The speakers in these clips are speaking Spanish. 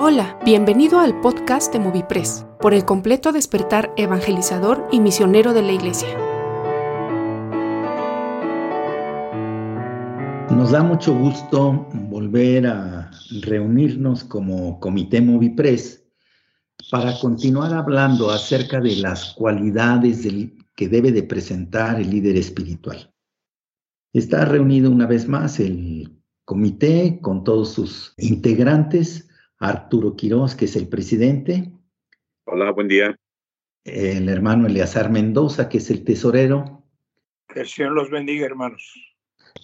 Hola, bienvenido al podcast de Movipress, por el completo despertar evangelizador y misionero de la Iglesia. Nos da mucho gusto volver a reunirnos como Comité Movipress para continuar hablando acerca de las cualidades que debe de presentar el líder espiritual. Está reunido una vez más el comité con todos sus integrantes, Arturo Quiroz, que es el presidente. Hola, buen día. El hermano Eleazar Mendoza, que es el tesorero. Que el Señor los bendiga, hermanos.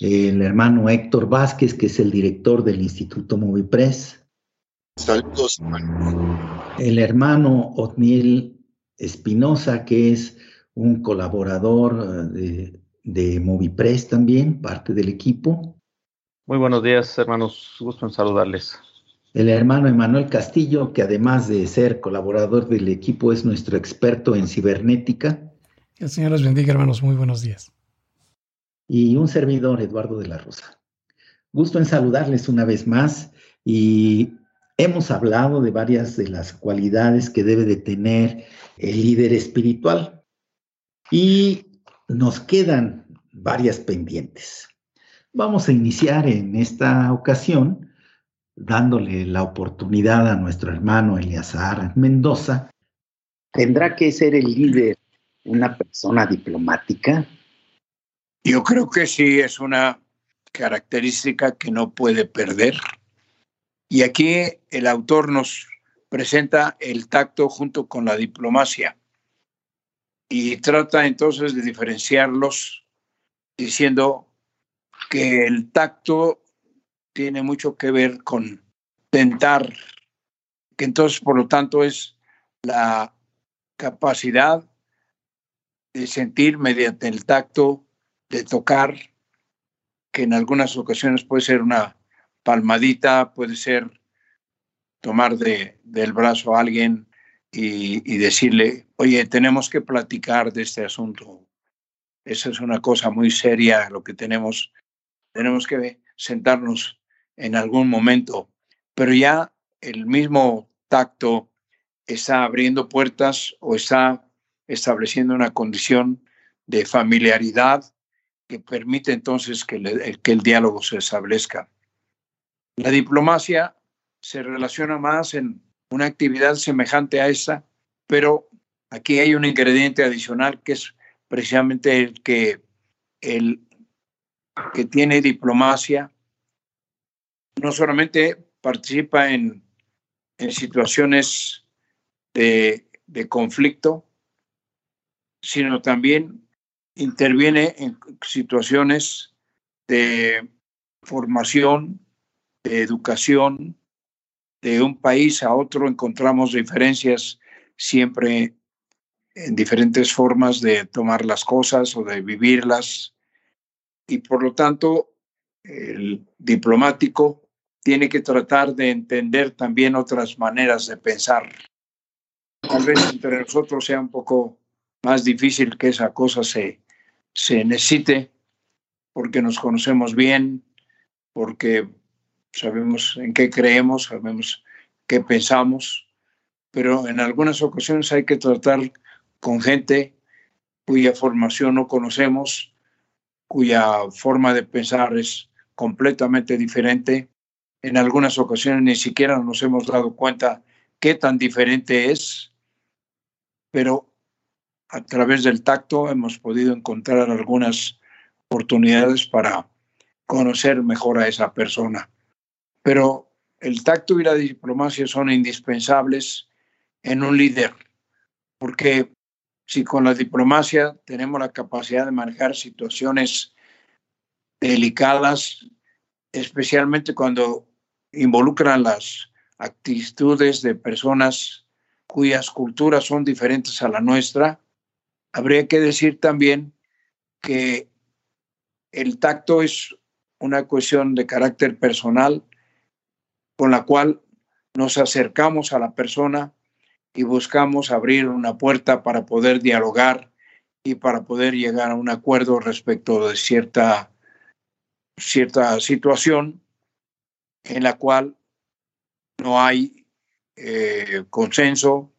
El hermano Héctor Vázquez, que es el director del Instituto Movipress. Saludos. El hermano Otniel Espinosa, que es un colaborador de, de Movipress también, parte del equipo. Muy buenos días, hermanos. Gusto en saludarles. El hermano Emanuel Castillo, que además de ser colaborador del equipo, es nuestro experto en cibernética. El Señor los bendiga, hermanos. Muy buenos días. Y un servidor, Eduardo de la Rosa. Gusto en saludarles una vez más y hemos hablado de varias de las cualidades que debe de tener el líder espiritual y nos quedan varias pendientes. Vamos a iniciar en esta ocasión dándole la oportunidad a nuestro hermano Eliazar Mendoza. ¿Tendrá que ser el líder una persona diplomática? Yo creo que sí es una característica que no puede perder. Y aquí el autor nos presenta el tacto junto con la diplomacia y trata entonces de diferenciarlos diciendo que el tacto tiene mucho que ver con tentar, que entonces por lo tanto es la capacidad de sentir mediante el tacto, de tocar, que en algunas ocasiones puede ser una palmadita, puede ser tomar de, del brazo a alguien y, y decirle, oye, tenemos que platicar de este asunto. Esa es una cosa muy seria, lo que tenemos, tenemos que sentarnos en algún momento, pero ya el mismo tacto está abriendo puertas o está estableciendo una condición de familiaridad que permite entonces que, el diálogo se establezca. La diplomacia se relaciona más en una actividad semejante a esa, pero aquí hay un ingrediente adicional que es precisamente el que el que tiene diplomacia no solamente participa en, en situaciones de, de conflicto, sino también interviene en situaciones de formación, de educación, de un país a otro encontramos diferencias siempre en diferentes formas de tomar las cosas o de vivirlas. Y por lo tanto, el diplomático tiene que tratar de entender también otras maneras de pensar. Tal vez entre nosotros sea un poco más difícil que esa cosa se, se necesite porque nos conocemos bien, porque sabemos en qué creemos, sabemos qué pensamos, pero en algunas ocasiones hay que tratar con gente cuya formación no conocemos, cuya forma de pensar es completamente diferente en algunas ocasiones ni siquiera nos hemos dado cuenta qué tan diferente es, pero a través del tacto hemos podido encontrar algunas oportunidades para conocer mejor a esa persona. Pero el tacto y la diplomacia son indispensables en un líder, porque si con la diplomacia tenemos la capacidad de manejar situaciones delicadas, especialmente cuando involucran las actitudes de personas cuyas culturas son diferentes a la nuestra, habría que decir también que el tacto es una cuestión de carácter personal con la cual nos acercamos a la persona y buscamos abrir una puerta para poder dialogar y para poder llegar a un acuerdo respecto de cierta, cierta situación en la cual no hay eh, consenso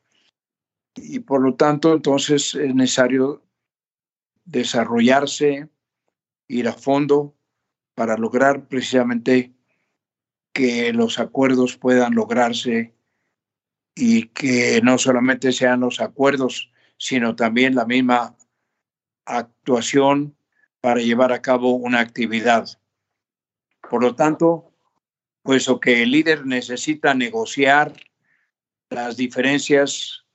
y por lo tanto entonces es necesario desarrollarse, ir a fondo para lograr precisamente que los acuerdos puedan lograrse y que no solamente sean los acuerdos, sino también la misma actuación para llevar a cabo una actividad. Por lo tanto, puesto que el líder necesita negociar las diferencias,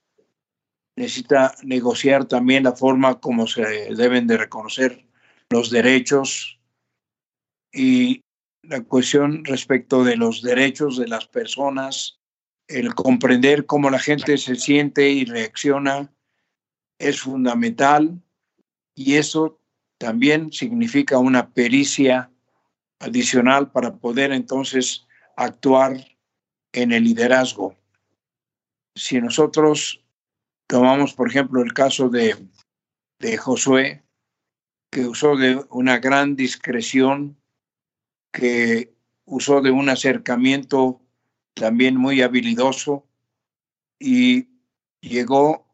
necesita negociar también la forma como se deben de reconocer los derechos y la cuestión respecto de los derechos de las personas, el comprender cómo la gente se siente y reacciona es fundamental y eso también significa una pericia adicional para poder entonces actuar en el liderazgo. Si nosotros tomamos, por ejemplo, el caso de, de Josué, que usó de una gran discreción, que usó de un acercamiento también muy habilidoso y llegó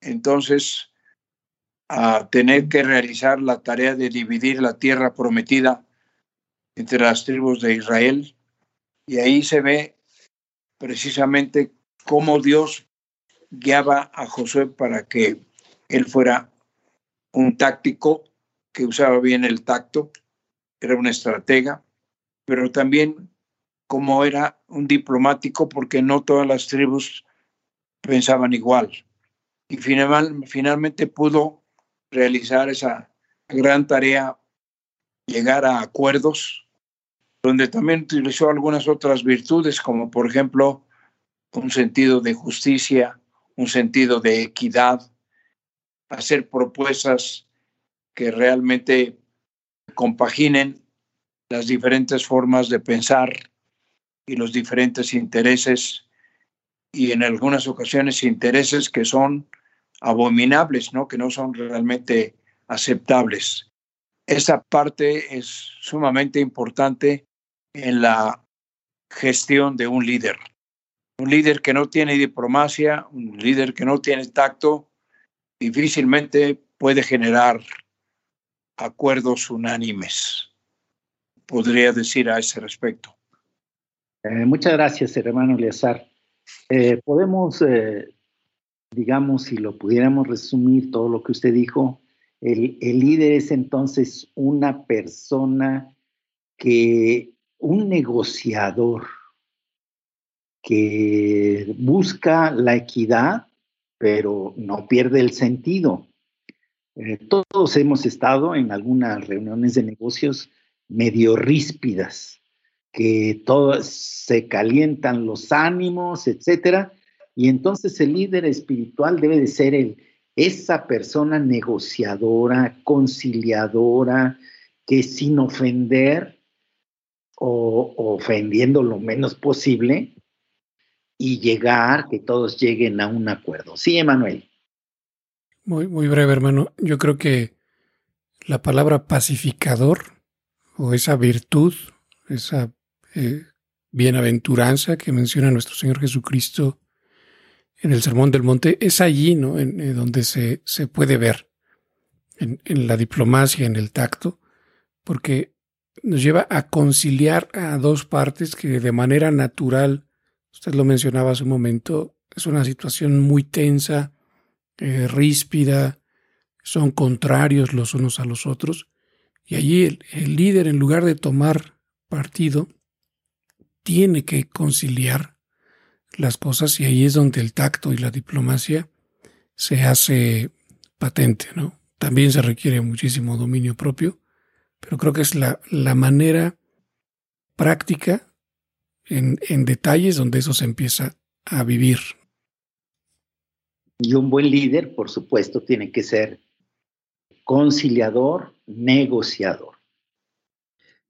entonces a tener que realizar la tarea de dividir la tierra prometida entre las tribus de Israel. Y ahí se ve precisamente cómo Dios guiaba a Josué para que él fuera un táctico que usaba bien el tacto, era un estratega, pero también como era un diplomático porque no todas las tribus pensaban igual. Y finalmente pudo realizar esa gran tarea, llegar a acuerdos, donde también utilizó algunas otras virtudes, como por ejemplo un sentido de justicia, un sentido de equidad, hacer propuestas que realmente compaginen las diferentes formas de pensar y los diferentes intereses y en algunas ocasiones intereses que son abominables, ¿no? que no son realmente aceptables. Esa parte es sumamente importante en la gestión de un líder. Un líder que no tiene diplomacia, un líder que no tiene tacto, difícilmente puede generar acuerdos unánimes. Podría decir a ese respecto. Eh, muchas gracias, hermano Eleazar. Eh, podemos eh, digamos, si lo pudiéramos resumir todo lo que usted dijo, el, líder es entonces una persona que, un negociador que busca la equidad, pero no pierde el sentido. Eh, todos hemos estado en algunas reuniones de negocios medio ríspidas, que todos se calientan los ánimos, etcétera, y entonces el líder espiritual debe de ser esa persona negociadora, conciliadora, que sin ofender o ofendiendo lo menos posible y llegar, que todos lleguen a un acuerdo. Sí, Emanuel. Muy, muy breve, hermano. Yo creo que la palabra pacificador o esa virtud, esa eh, bienaventuranza que menciona nuestro Señor Jesucristo en el Sermón del Monte, es allí ¿no? en, eh, donde se, se, puede ver, en, en, la diplomacia, en el tacto, porque nos lleva a conciliar a dos partes que de manera natural, usted lo mencionaba hace un momento, es una situación muy tensa, eh, ríspida, son contrarios los unos a los otros, y allí el, líder, en lugar de tomar partido, tiene que conciliar las cosas y ahí es donde el tacto y la diplomacia se hace patente, ¿no? También se requiere muchísimo dominio propio, pero creo que es la, la manera práctica en, en detalles donde eso se empieza a vivir. Y un buen líder, por supuesto, tiene que ser conciliador, negociador.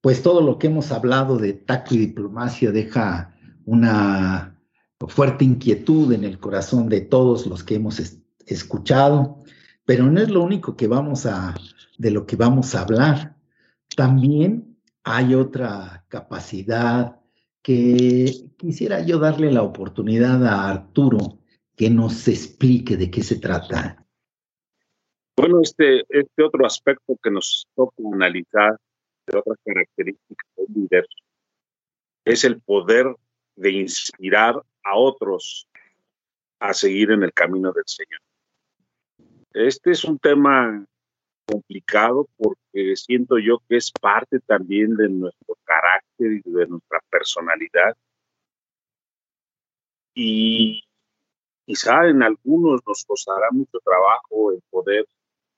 Pues todo lo que hemos hablado de tacto y diplomacia deja una fuerte inquietud en el corazón de todos los que hemos escuchado, pero no es lo único que vamos a, de lo que vamos a hablar. También hay otra capacidad que quisiera yo darle la oportunidad a Arturo que nos explique de qué se trata. Bueno, este, este otro aspecto que nos toca analizar de otras características del líder es el poder de inspirar a otros a seguir en el camino del Señor. Este es un tema complicado porque siento yo que es parte también de nuestro carácter y de nuestra personalidad. Y quizá en algunos nos costará mucho trabajo el poder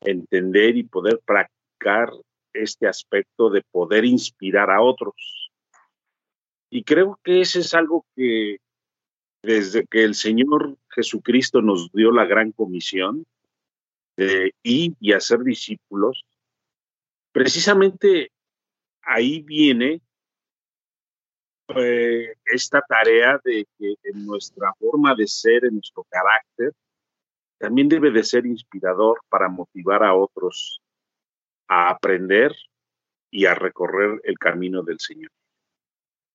entender y poder practicar este aspecto de poder inspirar a otros. Y creo que ese es algo que desde que el Señor Jesucristo nos dio la gran comisión, de ir y hacer discípulos, precisamente ahí viene eh, esta tarea de que en nuestra forma de ser, en nuestro carácter, también debe de ser inspirador para motivar a otros a aprender y a recorrer el camino del Señor.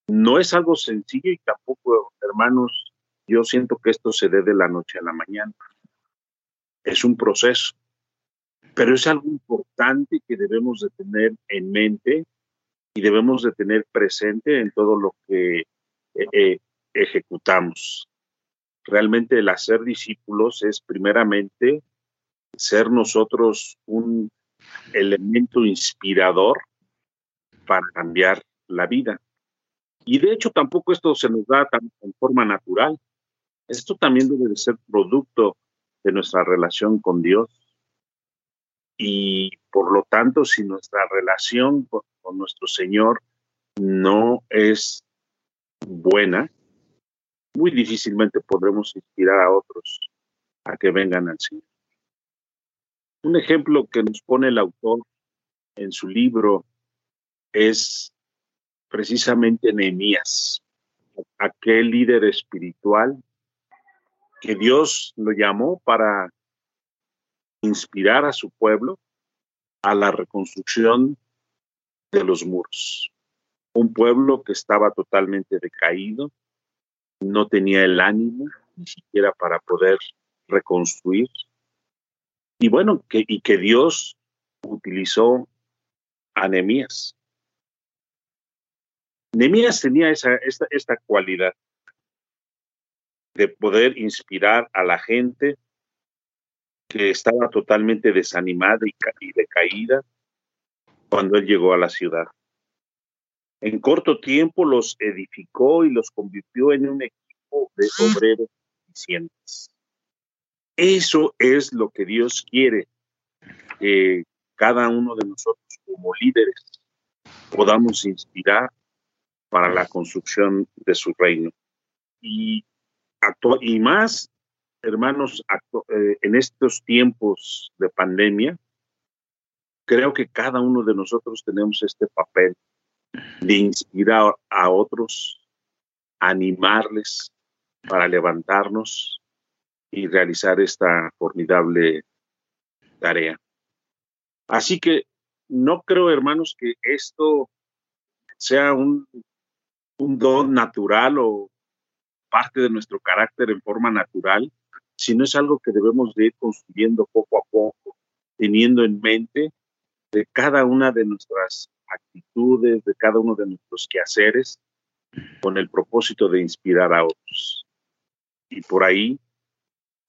No es algo sencillo y tampoco, hermanos, yo siento que esto se dé de la noche a la mañana es un proceso, pero es algo importante que debemos de tener en mente y debemos de tener presente en todo lo que eh, eh, ejecutamos. Realmente el hacer discípulos es primeramente ser nosotros un elemento inspirador para cambiar la vida. Y de hecho tampoco esto se nos da tan, en forma natural. Esto también debe de ser producto de nuestra relación con Dios. Y por lo tanto, si nuestra relación con, nuestro Señor no es buena, muy difícilmente podremos inspirar a otros a que vengan al Señor. Un ejemplo que nos pone el autor en su libro es precisamente Nehemías, aquel líder espiritual que Dios lo llamó para inspirar a su pueblo a la reconstrucción de los muros. Un pueblo que estaba totalmente decaído, no tenía el ánimo ni siquiera para poder reconstruir. Y bueno, que, y que Dios utilizó a Nehemías. Nehemías tenía esa, esta, esta cualidad de poder inspirar a la gente que estaba totalmente desanimada y, decaída cuando él llegó a la ciudad. En corto tiempo los edificó y los convirtió en un equipo de obreros eficientes. Eso es lo que Dios quiere que cada uno de nosotros como líderes podamos inspirar para la construcción de su reino. Y y más, hermanos, eh, en estos tiempos de pandemia, creo que cada uno de nosotros tenemos este papel de inspirar a otros, animarles para levantarnos y realizar esta formidable tarea. Así que no creo, hermanos, que esto sea un, un don natural o parte de nuestro carácter en forma natural, sino es algo que debemos de ir construyendo poco a poco, teniendo en mente de cada una de nuestras actitudes, de cada uno de nuestros quehaceres, con el propósito de inspirar a otros. Y por ahí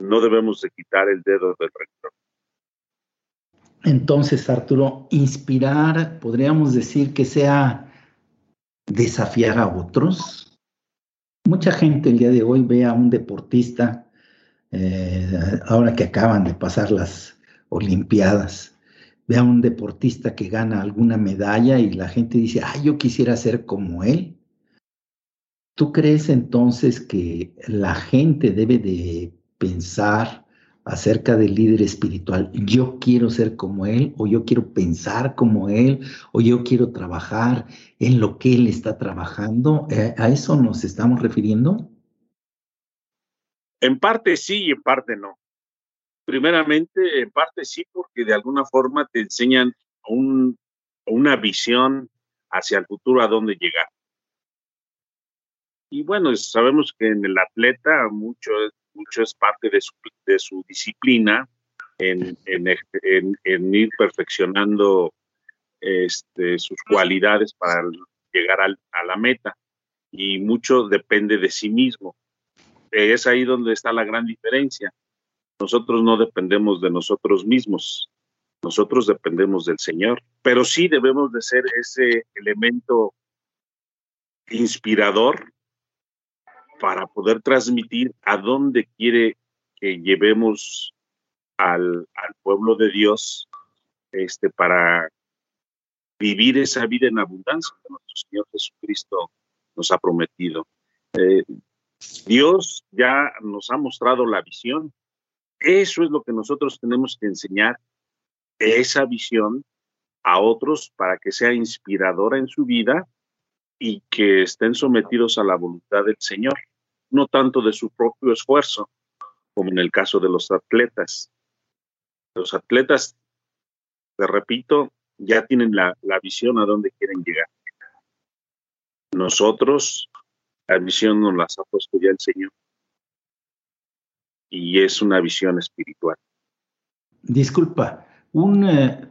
no debemos de quitar el dedo del rector. Entonces, Arturo, inspirar, podríamos decir que sea desafiar a otros. Mucha gente el día de hoy ve a un deportista, eh, ahora que acaban de pasar las Olimpiadas, ve a un deportista que gana alguna medalla y la gente dice, ah, yo quisiera ser como él. ¿Tú crees entonces que la gente debe de pensar acerca del líder espiritual. Yo quiero ser como él, o yo quiero pensar como él, o yo quiero trabajar en lo que él está trabajando. Eh, ¿A eso nos estamos refiriendo? En parte sí y en parte no. Primeramente, en parte sí, porque de alguna forma te enseñan una visión hacia el futuro a dónde llegar. Y bueno, sabemos que en el atleta mucho, mucho es parte de su, de su disciplina en, en, ir perfeccionando este, sus cualidades para llegar a la meta. Y mucho depende de sí mismo. Es ahí donde está la gran diferencia. Nosotros no dependemos de nosotros mismos, nosotros dependemos del Señor, pero sí debemos de ser ese elemento inspirador para poder transmitir a dónde quiere que llevemos al, pueblo de Dios este, para vivir esa vida en abundancia que nuestro Señor Jesucristo nos ha prometido. Eh, Dios ya nos ha mostrado la visión. Eso es lo que nosotros tenemos que enseñar, esa visión a otros para que sea inspiradora en su vida y que estén sometidos a la voluntad del Señor, no tanto de su propio esfuerzo, como en el caso de los atletas. Los atletas, te repito, ya tienen la, visión a dónde quieren llegar. Nosotros, la visión nos las ha puesto ya el Señor. Y es una visión espiritual. Disculpa, un eh,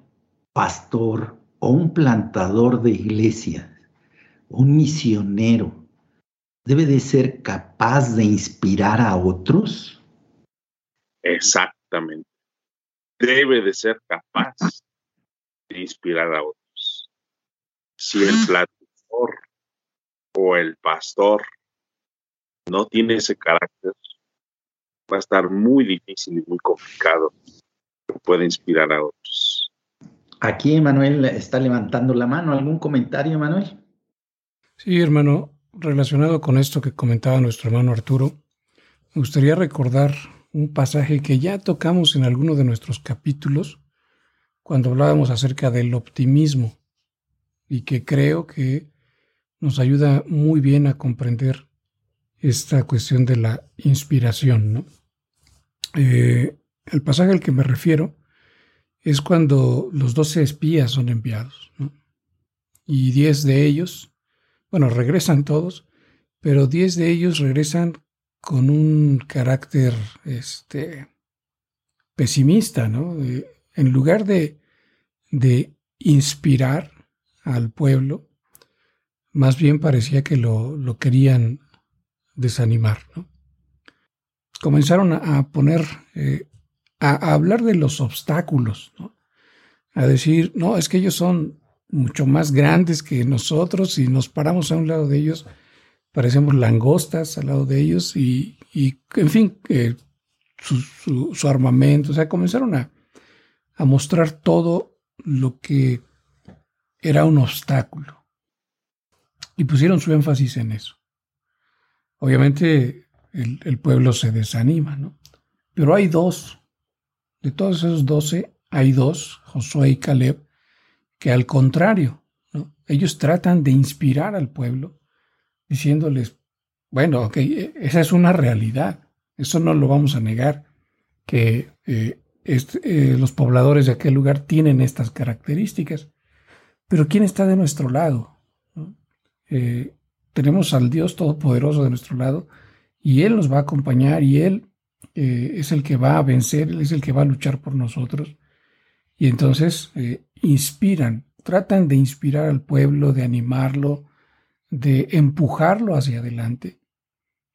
pastor o un plantador de iglesia un misionero debe de ser capaz de inspirar a otros? Exactamente. Debe de ser capaz de inspirar a otros. Si el plantador o el pastor no tiene ese carácter, va a estar muy difícil y muy complicado que pueda inspirar a otros. Aquí Emanuel está levantando la mano. ¿Algún comentario, Emanuel? Sí, hermano, relacionado con esto que comentaba nuestro hermano Arturo, me gustaría recordar un pasaje que ya tocamos en alguno de nuestros capítulos cuando hablábamos acerca del optimismo y que creo que nos ayuda muy bien a comprender esta cuestión de la inspiración. Eh, el pasaje al que me refiero es cuando los doce espías son enviados y diez de ellos bueno, regresan todos, pero 10 de ellos regresan con un carácter este, pesimista, ¿no? en lugar de, de, inspirar al pueblo, más bien parecía que lo, lo querían desanimar, ¿no? Comenzaron a, poner, eh, a, hablar de los obstáculos, ¿no? A decir, no, es que ellos son mucho más grandes que nosotros y nos paramos a un lado de ellos, parecemos langostas al lado de ellos y, en fin, su, armamento, o sea, comenzaron a, a mostrar todo lo que era un obstáculo y pusieron su énfasis en eso. Obviamente el, el, pueblo se desanima, ¿no? Pero hay dos, de todos esos doce, hay dos, Josué y Caleb, que al contrario, ellos tratan de inspirar al pueblo, diciéndoles, bueno, ok, esa es una realidad, eso no lo vamos a negar, que eh, eh, los pobladores de aquel lugar tienen estas características, pero ¿quién está de nuestro lado? Eh, tenemos al Dios Todopoderoso de nuestro lado y Él nos va a acompañar y Él es el que va a vencer, Él es el que va a luchar por nosotros. Y entonces inspiran, tratan de inspirar al pueblo, de animarlo, de empujarlo hacia adelante.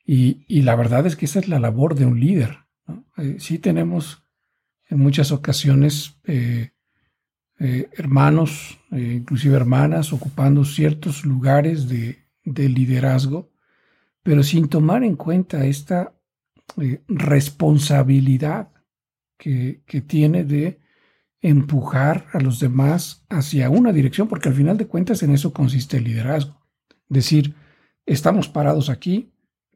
Y, la verdad es que esa es la labor de un líder. Eh, sí tenemos en muchas ocasiones eh, eh, hermanos, inclusive hermanas, ocupando ciertos lugares de, liderazgo, pero sin tomar en cuenta esta responsabilidad que, que tiene de empujar a los demás hacia una dirección, porque al final de cuentas en eso consiste el liderazgo. Decir, estamos parados aquí,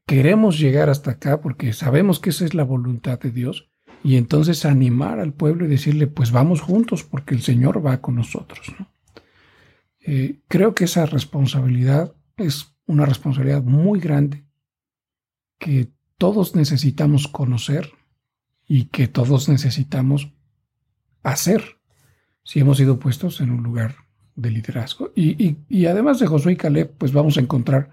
queremos llegar hasta acá porque sabemos que esa es la voluntad de Dios, y entonces animar al pueblo y decirle, pues vamos juntos porque el Señor va con nosotros. Eh, creo que esa responsabilidad es una responsabilidad muy grande que todos necesitamos conocer y que todos necesitamos hacer si hemos sido puestos en un lugar de liderazgo. Y, además de Josué y Caleb, pues vamos a encontrar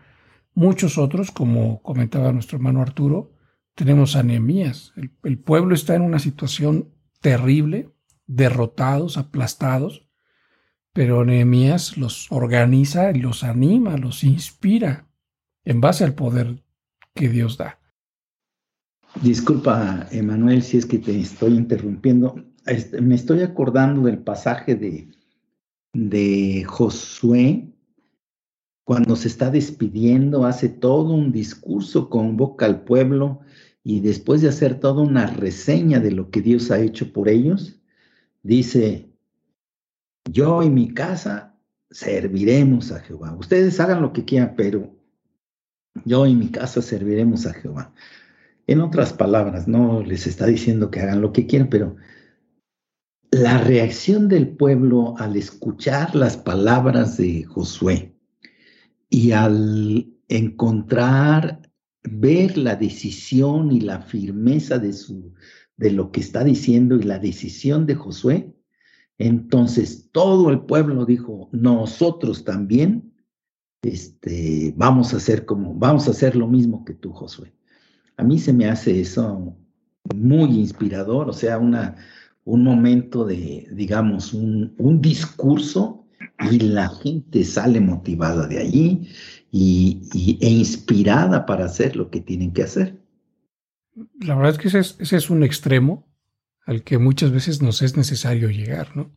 Muchos otros, como comentaba nuestro hermano Arturo, tenemos anemías. El, el pueblo está en una situación terrible, derrotados, aplastados, pero Nehemías los organiza, los anima, los inspira en base al poder que Dios da. Disculpa, Emanuel, si es que te estoy interrumpiendo. Este, me estoy acordando del pasaje de, de Josué, cuando se está despidiendo, hace todo un discurso, convoca al pueblo y después de hacer toda una reseña de lo que Dios ha hecho por ellos, dice, yo y mi casa serviremos a Jehová. Ustedes hagan lo que quieran, pero yo y mi casa serviremos a Jehová. En otras palabras, no les está diciendo que hagan lo que quieran, pero la reacción del pueblo al escuchar las palabras de Josué y al encontrar, ver la decisión y la firmeza de, su, de lo que está diciendo y la decisión de Josué, entonces todo el pueblo dijo, nosotros también este, vamos a hacer como, vamos a hacer lo mismo que tú, Josué. A mí se me hace eso muy inspirador, o sea, una, un momento de, digamos, un, un discurso y la gente sale motivada de allí y, e inspirada para hacer lo que tienen que hacer. La verdad es que ese es, ese es un extremo al que muchas veces nos es necesario llegar, ¿no?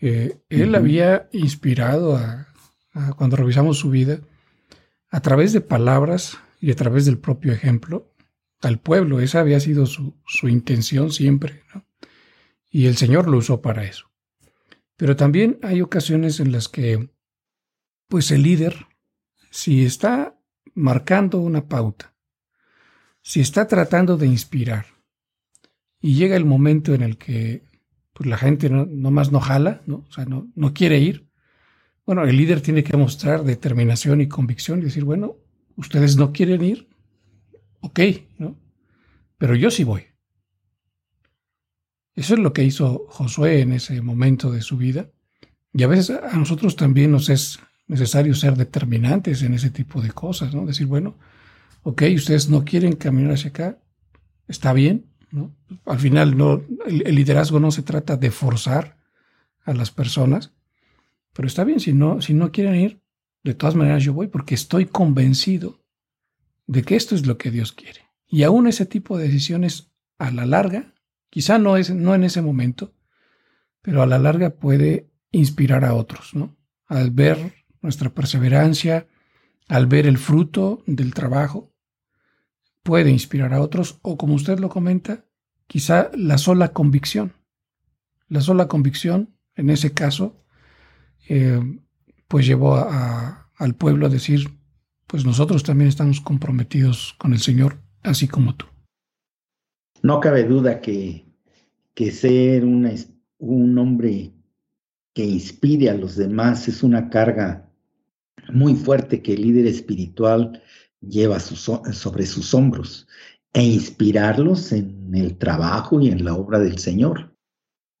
Eh, él había inspirado a, cuando revisamos su vida, a través de palabras y a través del propio ejemplo, al pueblo. Esa había sido su, su intención siempre, ¿no? Y el Señor lo usó para eso. Pero también hay ocasiones en las que, pues el líder, si está marcando una pauta, si está tratando de inspirar, y llega el momento en el que pues, la gente no, más no jala, ¿no? O sea, no, no quiere ir, bueno, el líder tiene que mostrar determinación y convicción y decir, bueno, ustedes no quieren ir, ok, ¿no? Pero yo sí voy. Eso es lo que hizo Josué en ese momento de su vida. Y a veces a nosotros también nos es necesario ser determinantes en ese tipo de cosas, ¿no? Decir, bueno, ok, ustedes no quieren caminar hacia acá, está bien, ¿no? Al final no, el, liderazgo no se trata de forzar a las personas, pero está bien, si no, si no quieren ir, de todas maneras yo voy porque estoy convencido de que esto es lo que Dios quiere. Y aún ese tipo de decisiones a la larga Quizá no, es, no en ese momento, pero a la larga puede inspirar a otros, ¿no? Al ver nuestra perseverancia, al ver el fruto del trabajo, puede inspirar a otros o como usted lo comenta, quizá la sola convicción. La sola convicción, en ese caso, eh, pues llevó al pueblo a decir, pues nosotros también estamos comprometidos con el Señor, así como tú. No cabe duda que, que ser un hombre que inspire a los demás es una carga muy fuerte que el líder espiritual lleva sobre sus hombros e inspirarlos en el trabajo y en la obra del Señor,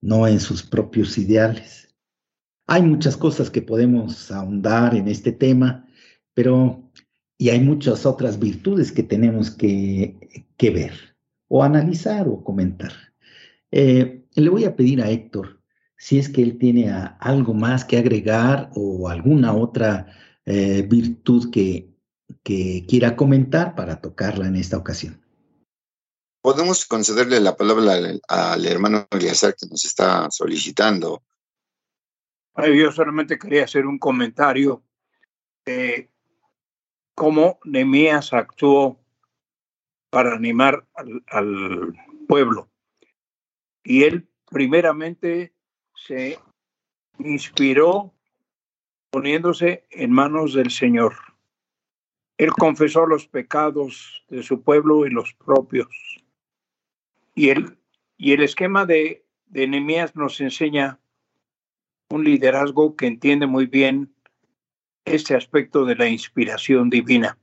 no en sus propios ideales. Hay muchas cosas que podemos ahondar en este tema, pero y hay muchas otras virtudes que tenemos que, que ver o analizar o comentar. Eh, le voy a pedir a Héctor si es que él tiene algo más que agregar o alguna otra eh, virtud que, que quiera comentar para tocarla en esta ocasión. Podemos concederle la palabra al, hermano Eliazar que nos está solicitando. yo solamente quería hacer un comentario de cómo Nemías actuó para animar al, pueblo. Y él primeramente se inspiró poniéndose en manos del Señor. Él confesó los pecados de su pueblo y los propios. Y el, y el esquema de, de nos enseña un liderazgo que entiende muy bien este aspecto de la inspiración divina.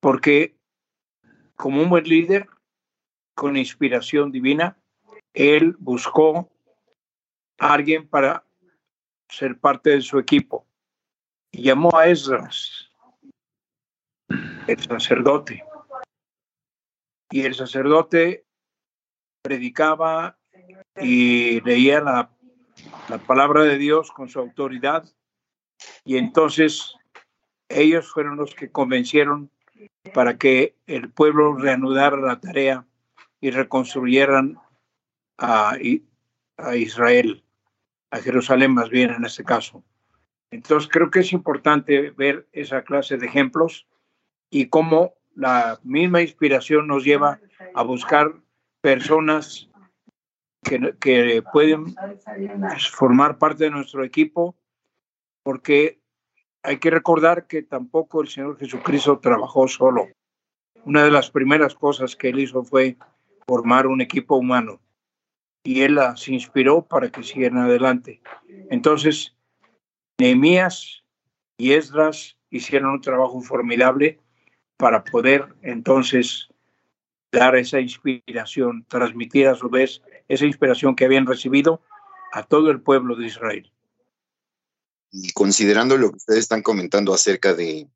Porque como un buen líder con inspiración divina, él buscó a alguien para ser parte de su equipo y llamó a Esdras. el sacerdote. Y el sacerdote predicaba y leía la, la palabra de Dios con su autoridad. Y entonces ellos fueron los que convencieron para que el pueblo reanudara la tarea y reconstruyeran a, Israel, a Jerusalén más bien en este caso. Entonces creo que es importante ver esa clase de ejemplos y cómo la misma inspiración nos lleva a buscar personas que, que pueden formar parte de nuestro equipo, porque hay que recordar que tampoco el Señor Jesucristo trabajó solo. Una de las primeras cosas que él hizo fue formar un equipo humano y él las inspiró para que siguieran adelante. Entonces, Nehemías y Esdras hicieron un trabajo formidable para poder entonces dar esa inspiración, transmitir a su vez esa inspiración que habían recibido a todo el pueblo de Israel. Y considerando lo que ustedes están comentando acerca de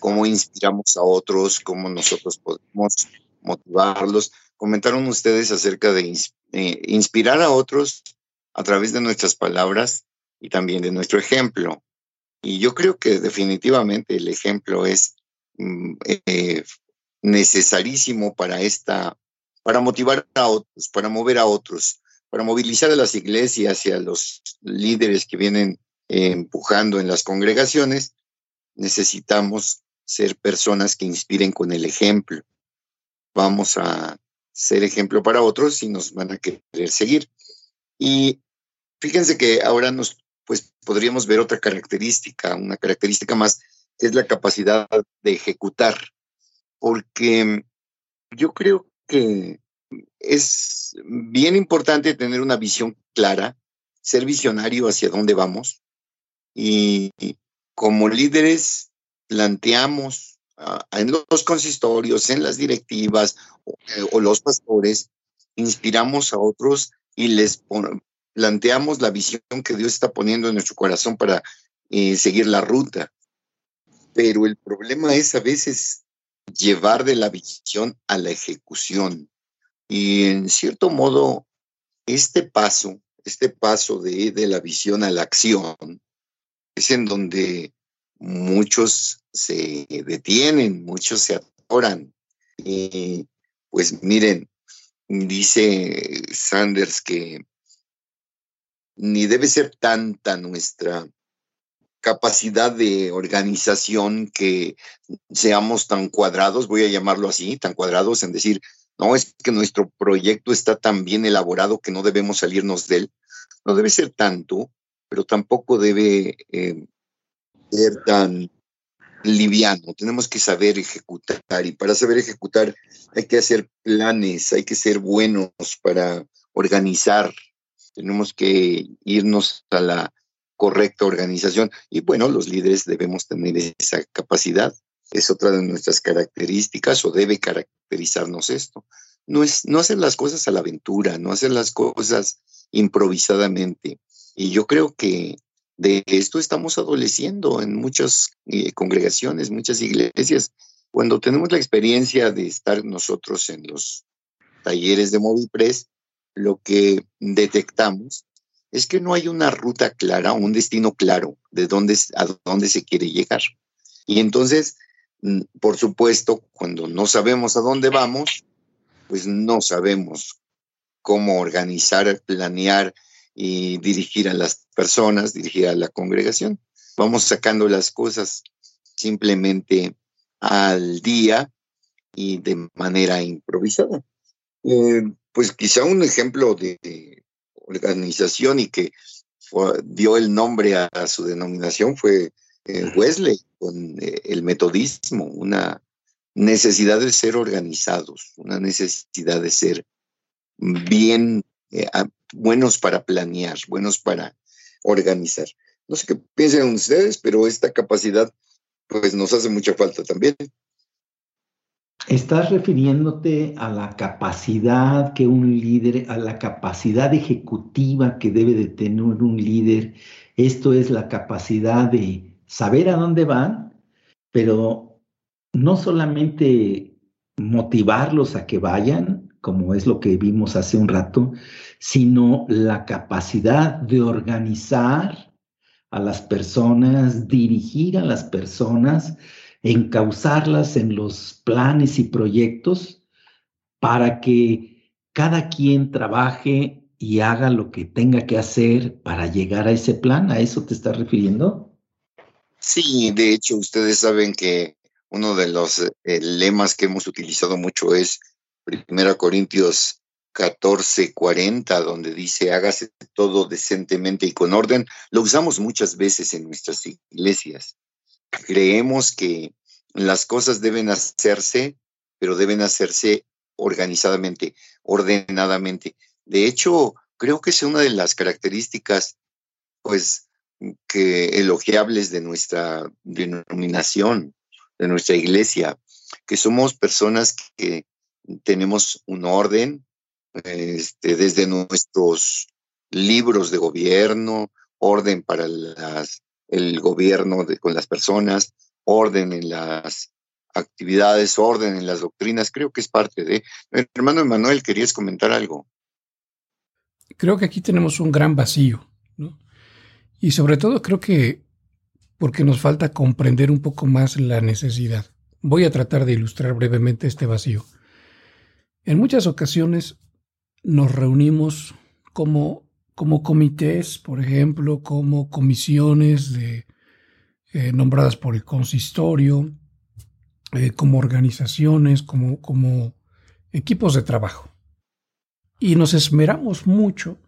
cómo inspiramos a otros, cómo nosotros podemos motivarlos, comentaron ustedes acerca de eh, inspirar a otros a través de nuestras palabras y también de nuestro ejemplo. Y yo creo que definitivamente el ejemplo es mm, eh, necesarísimo para esta, para motivar a otros, para mover a otros, para movilizar a las iglesias y a los líderes que vienen empujando en las congregaciones, necesitamos ser personas que inspiren con el ejemplo. Vamos a ser ejemplo para otros y nos van a querer seguir. Y fíjense que ahora nos, pues podríamos ver otra característica, una característica más, que es la capacidad de ejecutar, porque yo creo que es bien importante tener una visión clara, ser visionario hacia dónde vamos, y como líderes planteamos ah, en los consistorios, en las directivas eh, o, los pastores, inspiramos a otros y les planteamos la visión que Dios está poniendo en nuestro corazón para eh, seguir la ruta. Pero el problema es a veces llevar de la visión a la ejecución. Y en cierto modo, este paso, este paso de, de la visión a la acción, es en donde muchos se detienen, muchos se atoran. Y pues miren, dice Sanders que ni debe ser tanta nuestra capacidad de organización que seamos tan cuadrados, voy a llamarlo así, tan cuadrados en decir, no, es que nuestro proyecto está tan bien elaborado que no debemos salirnos de él. No debe ser tanto, pero tampoco debe eh, ser tan liviano. Tenemos que saber ejecutar y para saber ejecutar hay que hacer planes, hay que ser buenos para organizar. Tenemos que irnos a la correcta organización y bueno, los líderes debemos tener esa capacidad. Es otra de nuestras características o debe caracterizarnos esto. No es no hacer las cosas a la aventura, no hacer las cosas improvisadamente. Y yo creo que de esto estamos adoleciendo en muchas eh, congregaciones, muchas iglesias. Cuando tenemos la experiencia de estar nosotros en los talleres de Movipress, lo que detectamos es que no hay una ruta clara, un destino claro de dónde, a dónde se quiere llegar. Y entonces, mm, por supuesto, cuando no sabemos a dónde vamos, pues no sabemos cómo organizar, planear y dirigir a las personas, dirigir a la congregación. Vamos sacando las cosas simplemente al día y de manera improvisada. Eh, pues quizá un ejemplo de, organización y que dio el nombre a, su denominación fue eh, Wesley con eh, el metodismo, una necesidad de ser organizados, una necesidad de ser bien buenos para planear, buenos para organizar. No sé qué piensan ustedes, pero esta capacidad pues nos hace mucha falta también. Estás refiriéndote a la capacidad que un líder, a la capacidad ejecutiva que debe de tener un líder. Esto es la capacidad de saber a dónde van, pero no solamente motivarlos a que vayan, como es lo que vimos hace un rato, sino la capacidad de organizar a las personas, dirigir a las personas, encauzarlas en los planes y proyectos para que cada quien trabaje y haga lo que tenga que hacer para llegar a ese plan. ¿A eso te estás refiriendo? Sí, de hecho, ustedes saben que uno de los eh, lemas que hemos utilizado mucho es 1 Corintios 14, 40, donde dice hágase todo decentemente y con orden. Lo usamos muchas veces en nuestras iglesias. Creemos que las cosas deben hacerse, pero deben hacerse organizadamente, ordenadamente. De hecho, creo que es una de las características, pues, que elogiables de nuestra denominación, de nuestra iglesia, que somos personas que tenemos un orden, este, desde nuestros libros de gobierno, orden para el gobierno con las personas, orden en las actividades, orden en las doctrinas, creo que es parte de... Hermano Emanuel, ¿querías comentar algo? Creo que aquí tenemos un gran vacío, ¿no? Y sobre todo creo que porque nos falta comprender un poco más la necesidad. Voy a tratar de ilustrar brevemente este vacío. En muchas ocasiones nos reunimos como, como comités, por ejemplo, como comisiones de, eh, nombradas por el consistorio, eh, como organizaciones, como, como equipos de trabajo. Y nos esmeramos mucho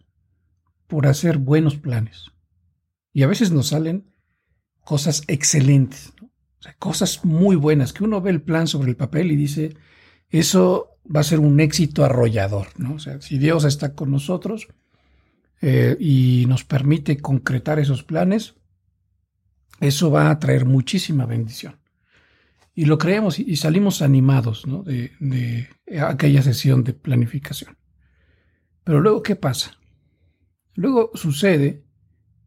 por hacer buenos planes. Y a veces nos salen cosas excelentes, cosas muy buenas, que uno ve el plan sobre el papel y dice, eso va a ser un éxito arrollador, ¿no? O sea, si Dios está con nosotros eh, y nos permite concretar esos planes, eso va a traer muchísima bendición. Y lo creemos y, salimos animados ¿no? de, de aquella sesión de planificación. Pero luego, ¿qué pasa? Luego sucede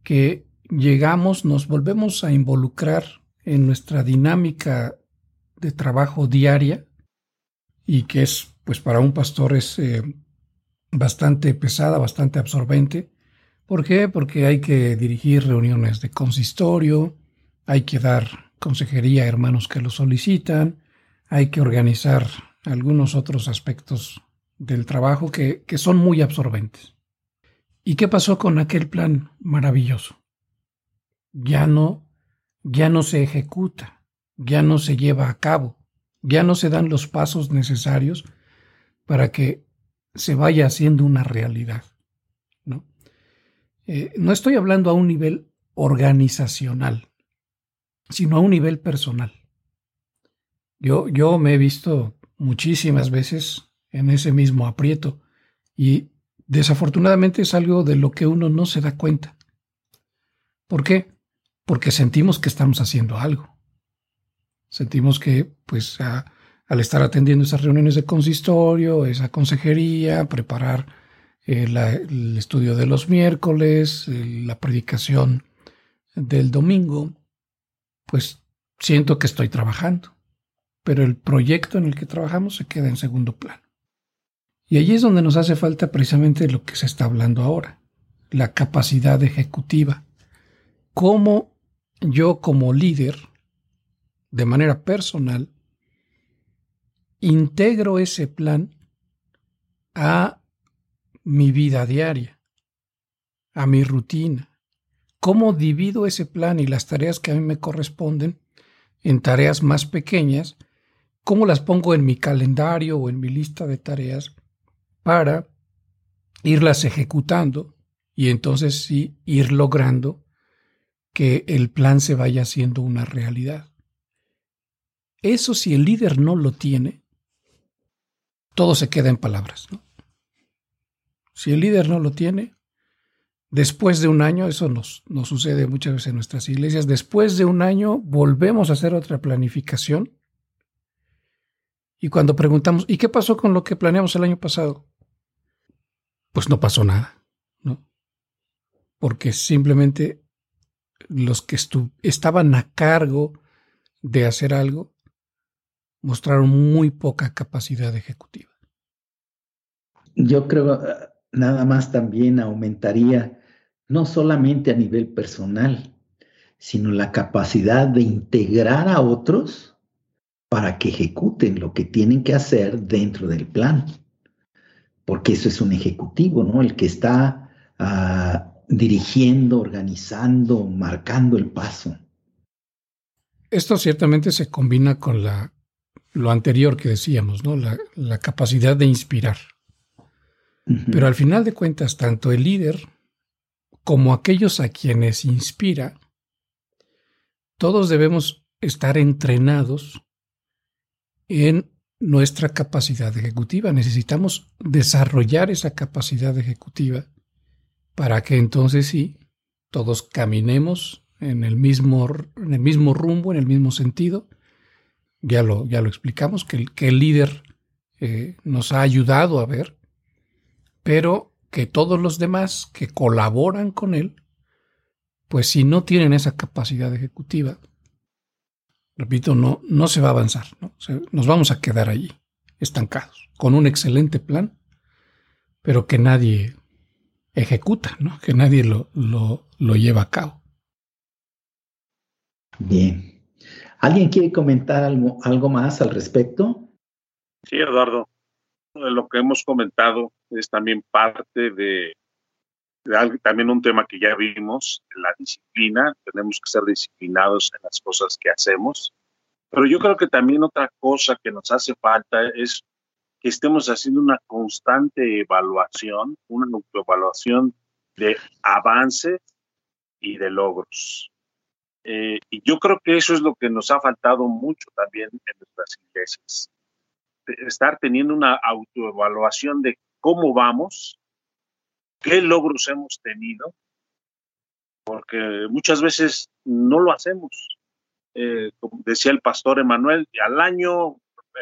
que llegamos, nos volvemos a involucrar en nuestra dinámica de trabajo diaria y que es, pues para un pastor es eh, bastante pesada, bastante absorbente. ¿Por qué? Porque hay que dirigir reuniones de consistorio, hay que dar consejería a hermanos que lo solicitan, hay que organizar algunos otros aspectos del trabajo que, que son muy absorbentes. ¿Y qué pasó con aquel plan maravilloso? Ya no, ya no se ejecuta, ya no se lleva a cabo ya no se dan los pasos necesarios para que se vaya haciendo una realidad. ¿no? Eh, no estoy hablando a un nivel organizacional, sino a un nivel personal. Yo, yo me he visto muchísimas veces en ese mismo aprieto y desafortunadamente es algo de lo que uno no se da cuenta. ¿Por qué? Porque sentimos que estamos haciendo algo. Sentimos que, pues, al estar atendiendo esas reuniones de consistorio, esa consejería, preparar eh, el estudio de los miércoles, la predicación del domingo, pues siento que estoy trabajando, pero el proyecto en el que trabajamos se queda en segundo plano. Y allí es donde nos hace falta precisamente lo que se está hablando ahora, la capacidad ejecutiva. Cómo yo como líder de manera personal, integro ese plan a mi vida diaria, a mi rutina. ¿Cómo divido ese plan y las tareas que a mí me corresponden en tareas más pequeñas? ¿Cómo las pongo en mi calendario o en mi lista de tareas para irlas ejecutando y entonces sí ir logrando que el plan se vaya haciendo una realidad? Eso si el líder no lo tiene, todo se queda en palabras. Si el líder no lo tiene, después de un año, eso nos, nos sucede muchas veces en nuestras iglesias, después de un año volvemos a hacer otra planificación. Y cuando preguntamos, ¿y qué pasó con lo que planeamos el año pasado? Pues no pasó nada, ¿no? Porque simplemente los que estaban a cargo de hacer algo mostraron muy poca capacidad ejecutiva. Yo creo nada más también aumentaría no solamente a nivel personal, sino la capacidad de integrar a otros para que ejecuten lo que tienen que hacer dentro del plan. Porque eso es un ejecutivo, ¿no? El que está ah, dirigiendo, organizando, marcando el paso. Esto ciertamente se combina con la, lo anterior que decíamos, ¿no? La, capacidad de inspirar. Pero al final de cuentas, tanto el líder como aquellos a quienes inspira, todos debemos estar entrenados en nuestra capacidad ejecutiva. Necesitamos desarrollar esa capacidad ejecutiva para que entonces sí, todos caminemos en el mismo, en el mismo rumbo, en el mismo sentido. Ya lo, ya lo explicamos, que el, que el líder eh, nos ha ayudado a ver, pero que todos los demás que colaboran con él, pues si no tienen esa capacidad ejecutiva, repito, no, no se va a avanzar, nos vamos a quedar allí, estancados, con un excelente plan, pero que nadie ejecuta, ¿no? que nadie lo, lo, lo lleva a cabo. Bien. ¿Alguien quiere comentar algo, más al respecto? Sí, Eduardo. Lo que hemos comentado es también parte de, también un tema que ya vimos, la disciplina. Tenemos que ser disciplinados en las cosas que hacemos. Pero yo creo que también otra cosa que nos hace falta es que estemos haciendo una constante evaluación, una autoevaluación de avance y de logros. Eh, y yo creo que eso es lo que nos ha faltado mucho también en nuestras iglesias. Estar teniendo una autoevaluación de cómo vamos, qué logros hemos tenido, porque muchas veces no lo hacemos. Eh, como decía el pastor Emanuel, al año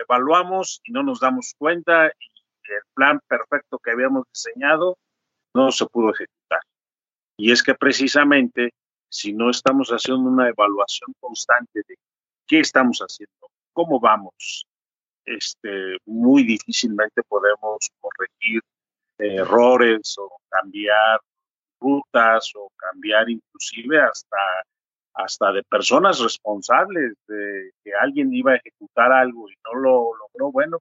evaluamos y no nos damos cuenta y el plan perfecto que habíamos diseñado no se pudo ejecutar. Y es que precisamente si no estamos haciendo una evaluación constante de qué estamos haciendo, cómo vamos, este, muy difícilmente podemos corregir errores o cambiar rutas o cambiar inclusive hasta, hasta de personas responsables de que alguien iba a ejecutar algo y no lo logró, bueno,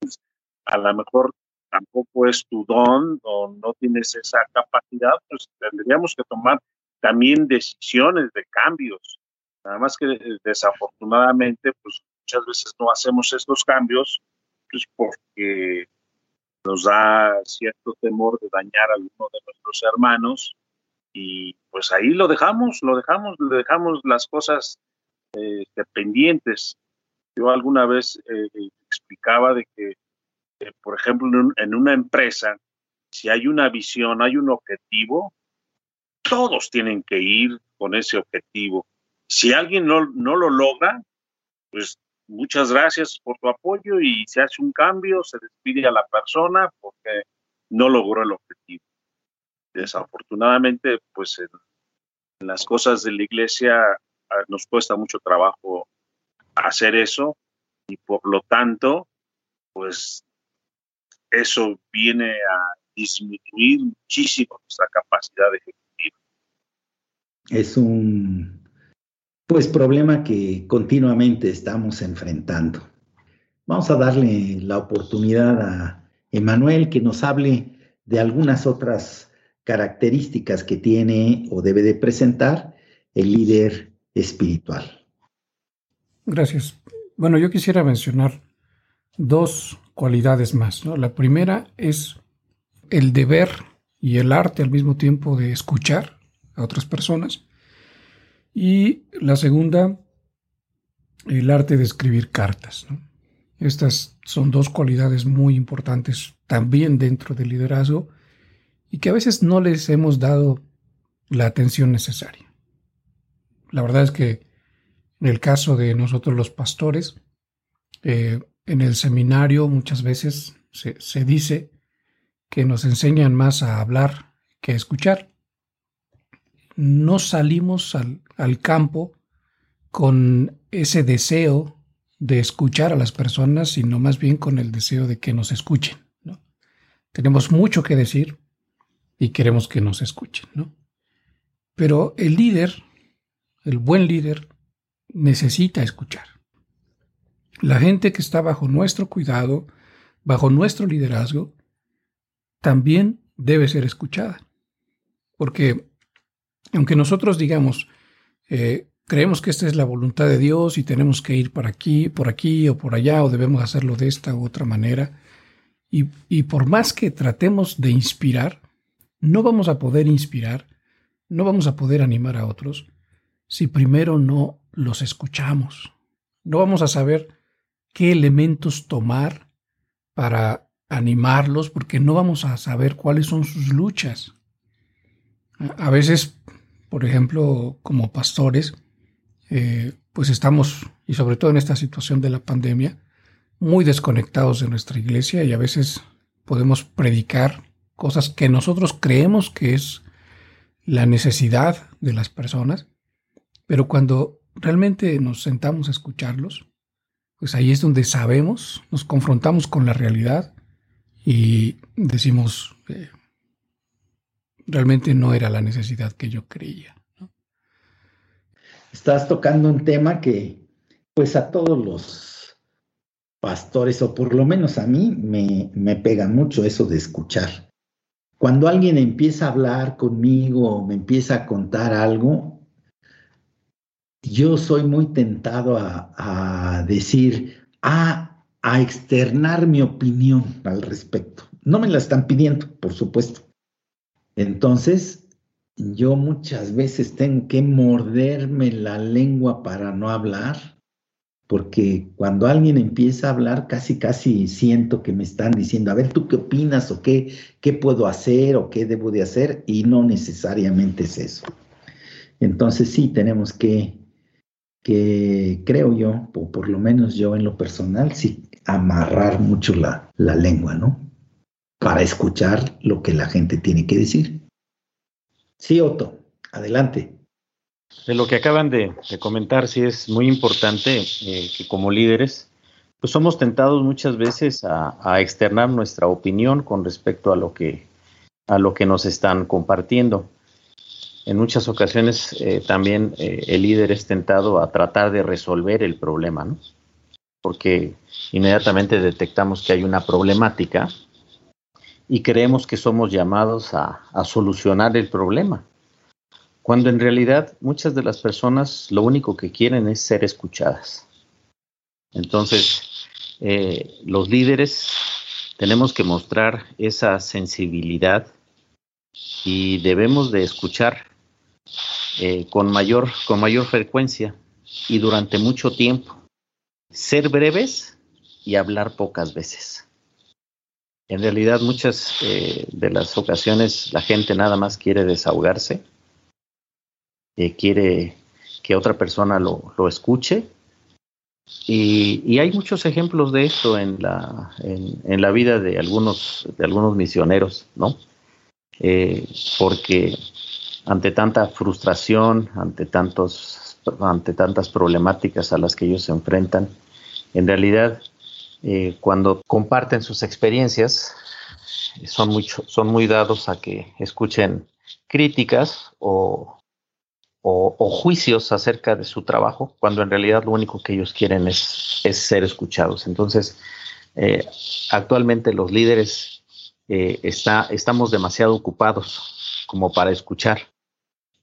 pues, a lo mejor tampoco es tu don o no tienes esa capacidad, pues tendríamos que tomar también decisiones de cambios. Nada más que eh, desafortunadamente, pues muchas veces no hacemos estos cambios, pues porque nos da cierto temor de dañar a alguno de nuestros hermanos y pues ahí lo dejamos, lo dejamos, le dejamos las cosas eh, dependientes. Yo alguna vez eh, explicaba de que, por ejemplo, en una empresa, si hay una visión, hay un objetivo, todos tienen que ir con ese objetivo. Si alguien no, no lo logra, pues muchas gracias por tu apoyo y se hace un cambio, se despide a la persona porque no logró el objetivo. Desafortunadamente, pues en, las cosas de la iglesia ah, nos cuesta mucho trabajo hacer eso y por lo tanto, pues eso viene a disminuir muchísimo nuestra capacidad de es un pues problema que continuamente estamos enfrentando. Vamos a darle la oportunidad a Emanuel que nos hable de algunas otras características que tiene o debe de presentar el líder espiritual. Gracias. Bueno, yo quisiera mencionar dos cualidades más. La primera es el deber y el arte al mismo tiempo de escuchar a otras personas. Y la segunda, el arte de escribir cartas. Estas son dos cualidades muy importantes también dentro del liderazgo y que a veces no les hemos dado la atención necesaria. La verdad es que en el caso de nosotros los pastores, eh, en el seminario muchas veces se, se dice que nos enseñan más a hablar que a escuchar no salimos al, campo con ese deseo de escuchar a las personas, sino más bien con el deseo de que nos escuchen. ¿no? Tenemos mucho que decir y queremos que nos escuchen. ¿no? Pero el líder, el buen líder, necesita escuchar. La gente que está bajo nuestro cuidado, bajo nuestro liderazgo, también debe ser escuchada. Porque aunque nosotros digamos, eh, creemos que esta es la voluntad de Dios y tenemos que ir por aquí, por aquí o por allá, o debemos hacerlo de esta u otra manera, y, y por más que tratemos de inspirar, no vamos a poder inspirar, no vamos a poder animar a otros si primero no los escuchamos. No vamos a saber qué elementos tomar para animarlos porque no vamos a saber cuáles son sus luchas. A veces, por ejemplo, como pastores, eh, pues estamos, y sobre todo en esta situación de la pandemia, muy desconectados de nuestra iglesia y a veces podemos predicar cosas que nosotros creemos que es la necesidad de las personas, pero cuando realmente nos sentamos a escucharlos, pues ahí es donde sabemos, nos confrontamos con la realidad y decimos, eh, realmente no era la necesidad que yo creía. Estás tocando un tema que, pues a todos los pastores, o por lo menos a mí, me, me pega mucho eso de escuchar. Cuando alguien empieza a hablar conmigo me empieza a contar algo, yo soy muy tentado a, decir, a, a externar mi opinión al respecto. No me la están pidiendo, por supuesto. Entonces, yo muchas veces tengo que morderme la lengua para no hablar, porque cuando alguien empieza a hablar, casi, casi siento que me están diciendo, a ver, ¿tú qué opinas o qué, qué puedo hacer o qué debo de hacer? Y no necesariamente es eso. Entonces sí, tenemos que que creo yo, o por lo menos yo en lo personal, sí, amarrar mucho la, la lengua, ¿no? Para escuchar lo que la gente tiene que decir. Sí, Otto, adelante. De lo que acaban de, comentar, sí es muy importante eh, que como líderes, pues somos tentados muchas veces a, externar nuestra opinión con respecto a lo que, a lo que nos están compartiendo en muchas ocasiones eh, también eh, el líder es tentado a tratar de resolver el problema, ¿no? Porque inmediatamente detectamos que hay una problemática y creemos que somos llamados a, solucionar el problema. Cuando en realidad muchas de las personas lo único que quieren es ser escuchadas. Entonces, eh, los líderes tenemos que mostrar esa sensibilidad y debemos de escuchar eh, con, mayor, con mayor frecuencia y durante mucho tiempo. Ser breves y hablar pocas veces. En realidad muchas eh, de las ocasiones la gente nada más quiere desahogarse, eh, quiere que otra persona lo, escuche. Y, hay muchos ejemplos de esto en la, en, la vida de algunos, de algunos misioneros, ¿no? porque ante tanta frustración, ante, tantos, ante tantas problemáticas a las que ellos se enfrentan, en realidad eh, cuando comparten sus experiencias son, mucho, son muy dados a que escuchen críticas o, juicios acerca de su trabajo, cuando en realidad lo único que ellos quieren es, ser escuchados. Entonces, eh, actualmente los líderes eh, está, estamos demasiado ocupados como para escuchar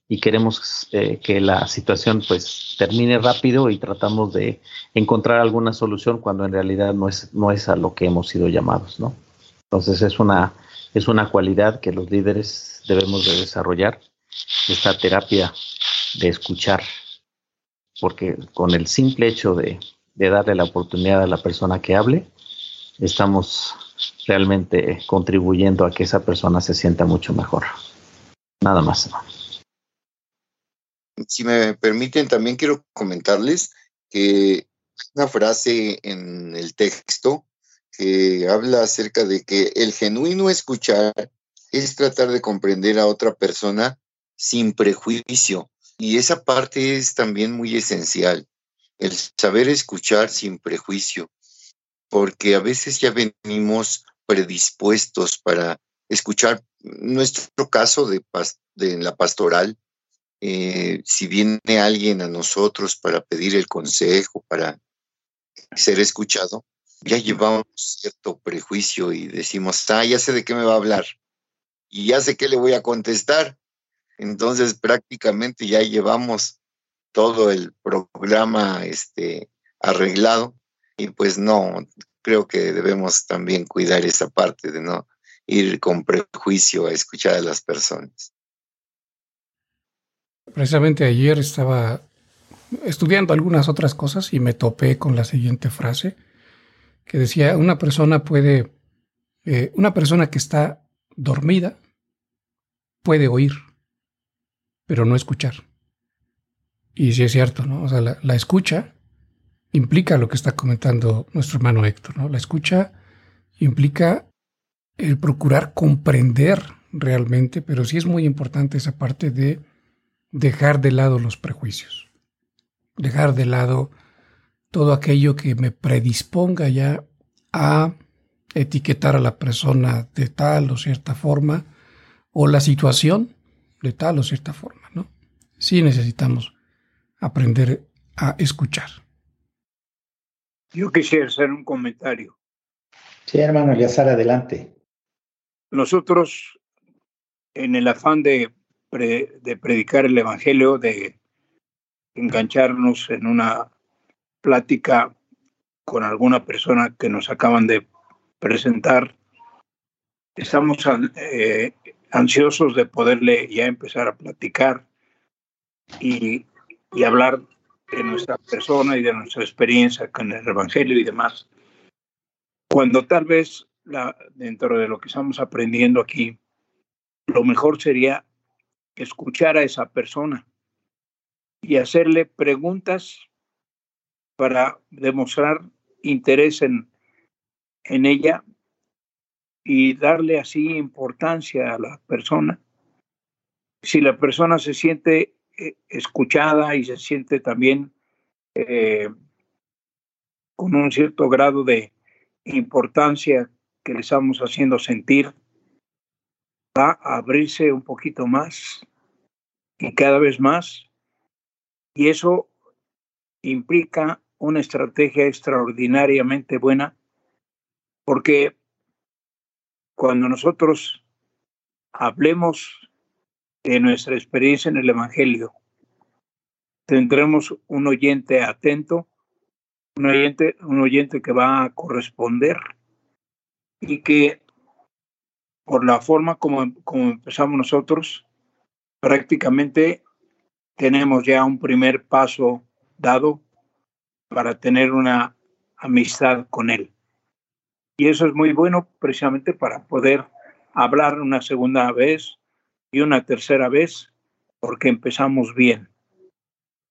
y queremos eh, que la situación pues termine rápido y tratamos de encontrar alguna solución cuando en realidad no es, no es a lo que hemos sido llamados, ¿no? Entonces es una, es una cualidad que los líderes debemos de desarrollar, esta terapia de escuchar, porque con el simple hecho de, de darle la oportunidad a la persona que hable, estamos realmente contribuyendo a que esa persona se sienta mucho mejor. Nada más si me permiten, también quiero comentarles que una frase en el texto que habla acerca de que el genuino escuchar es tratar de comprender a otra persona sin prejuicio. Y esa parte es también muy esencial, el saber escuchar sin prejuicio, porque a veces ya venimos predispuestos para escuchar nuestro caso de, de la pastoral, eh, si viene alguien a nosotros para pedir el consejo, para ser escuchado, ya llevamos cierto prejuicio y decimos, ah, ya sé de qué me va a hablar y ya sé qué le voy a contestar. Entonces prácticamente ya llevamos todo el programa este, arreglado y pues no, creo que debemos también cuidar esa parte de no ir con prejuicio a escuchar a las personas. Precisamente ayer estaba estudiando algunas otras cosas y me topé con la siguiente frase que decía, una persona puede, eh, una persona que está dormida puede oír, pero no escuchar. Y sí es cierto, ¿no? O sea, la, la escucha implica lo que está comentando nuestro hermano Héctor, ¿no? La escucha implica el procurar comprender realmente, pero sí es muy importante esa parte de dejar de lado los prejuicios, dejar de lado todo aquello que me predisponga ya a etiquetar a la persona de tal o cierta forma o la situación de tal o cierta forma, ¿no? Sí necesitamos aprender a escuchar. Yo quisiera hacer un comentario. Sí, hermano Eliazar, adelante. Nosotros, en el afán de, de predicar el Evangelio, de engancharnos en una plática con alguna persona que nos acaban de presentar, estamos eh, ansiosos de poderle ya empezar a platicar y, y hablar de nuestra persona y de nuestra experiencia con el Evangelio y demás. Cuando tal vez dentro de lo que estamos aprendiendo aquí, lo mejor sería escuchar a esa persona y hacerle preguntas para demostrar interés en, en ella y darle así importancia a la persona. Si la persona se siente eh, escuchada y se siente también eh, con un cierto grado de importancia que le estamos haciendo sentir va a abrirse un poquito más y cada vez más. Y eso implica una estrategia extraordinariamente buena porque cuando nosotros hablemos de nuestra experiencia en el Evangelio, tendremos un oyente atento, un oyente, un oyente que va a corresponder y que por la forma como, como empezamos nosotros, prácticamente tenemos ya un primer paso dado para tener una amistad con Él. Y eso es muy bueno precisamente para poder hablar una segunda vez y una tercera vez, porque empezamos bien.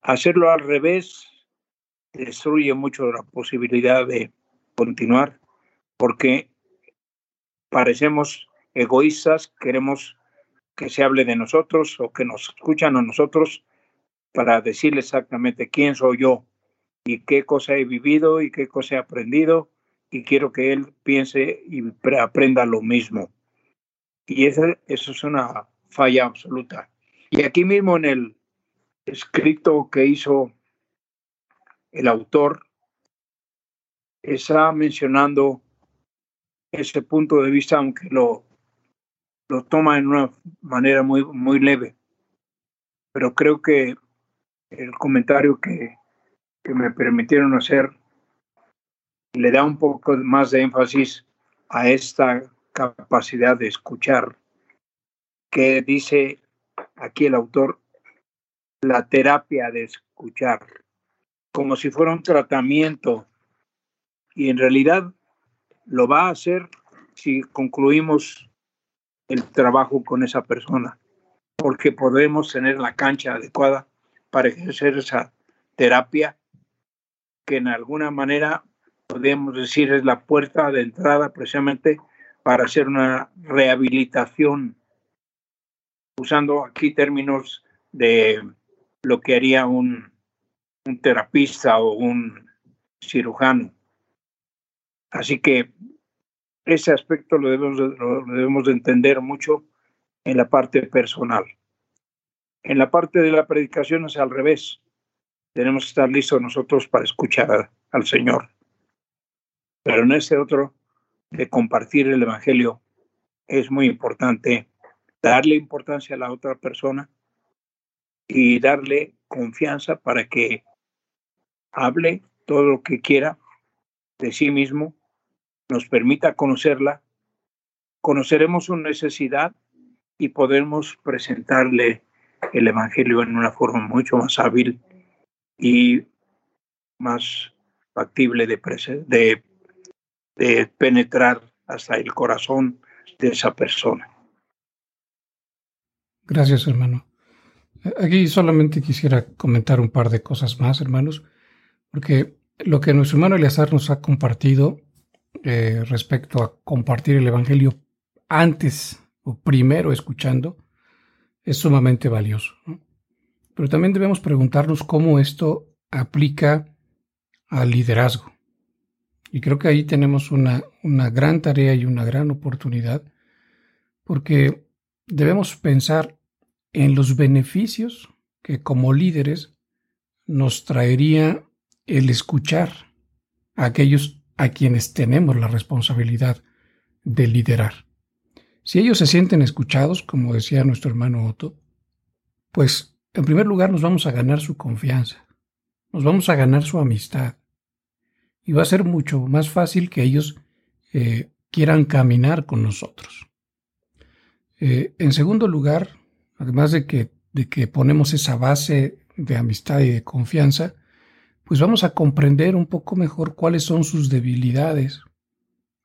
Hacerlo al revés destruye mucho la posibilidad de continuar, porque parecemos egoístas, queremos que se hable de nosotros o que nos escuchan a nosotros para decirle exactamente quién soy yo y qué cosa he vivido y qué cosa he aprendido y quiero que él piense y aprenda lo mismo. Y eso, eso es una falla absoluta. Y aquí mismo en el escrito que hizo el autor, está mencionando ese punto de vista, aunque lo, lo toma en una manera muy, muy leve. Pero creo que el comentario que, que me permitieron hacer le da un poco más de énfasis a esta capacidad de escuchar, que dice aquí el autor, la terapia de escuchar, como si fuera un tratamiento, y en realidad lo va a hacer si concluimos el trabajo con esa persona, porque podemos tener la cancha adecuada para ejercer esa terapia que en alguna manera podemos decir es la puerta de entrada precisamente para hacer una rehabilitación, usando aquí términos de lo que haría un un terapista o un cirujano. Así que ese aspecto lo debemos, debemos de entender mucho en la parte personal. En la parte de la predicación es al revés. Tenemos que estar listos nosotros para escuchar al Señor. Pero en ese otro de compartir el Evangelio es muy importante darle importancia a la otra persona y darle confianza para que hable todo lo que quiera de sí mismo, nos permita conocerla, conoceremos su necesidad y podemos presentarle el Evangelio en una forma mucho más hábil y más factible de, de, de penetrar hasta el corazón de esa persona. Gracias, hermano. Aquí solamente quisiera comentar un par de cosas más, hermanos, porque lo que nuestro hermano Eleazar nos ha compartido eh, respecto a compartir el Evangelio antes o primero escuchando es sumamente valioso. Pero también debemos preguntarnos cómo esto aplica al liderazgo. Y creo que ahí tenemos una, una gran tarea y una gran oportunidad, porque debemos pensar en los beneficios que como líderes nos traería el escuchar a aquellos a quienes tenemos la responsabilidad de liderar. Si ellos se sienten escuchados, como decía nuestro hermano Otto, pues en primer lugar nos vamos a ganar su confianza, nos vamos a ganar su amistad y va a ser mucho más fácil que ellos eh, quieran caminar con nosotros. Eh, en segundo lugar, además de que, de que ponemos esa base de amistad y de confianza, pues vamos a comprender un poco mejor cuáles son sus debilidades,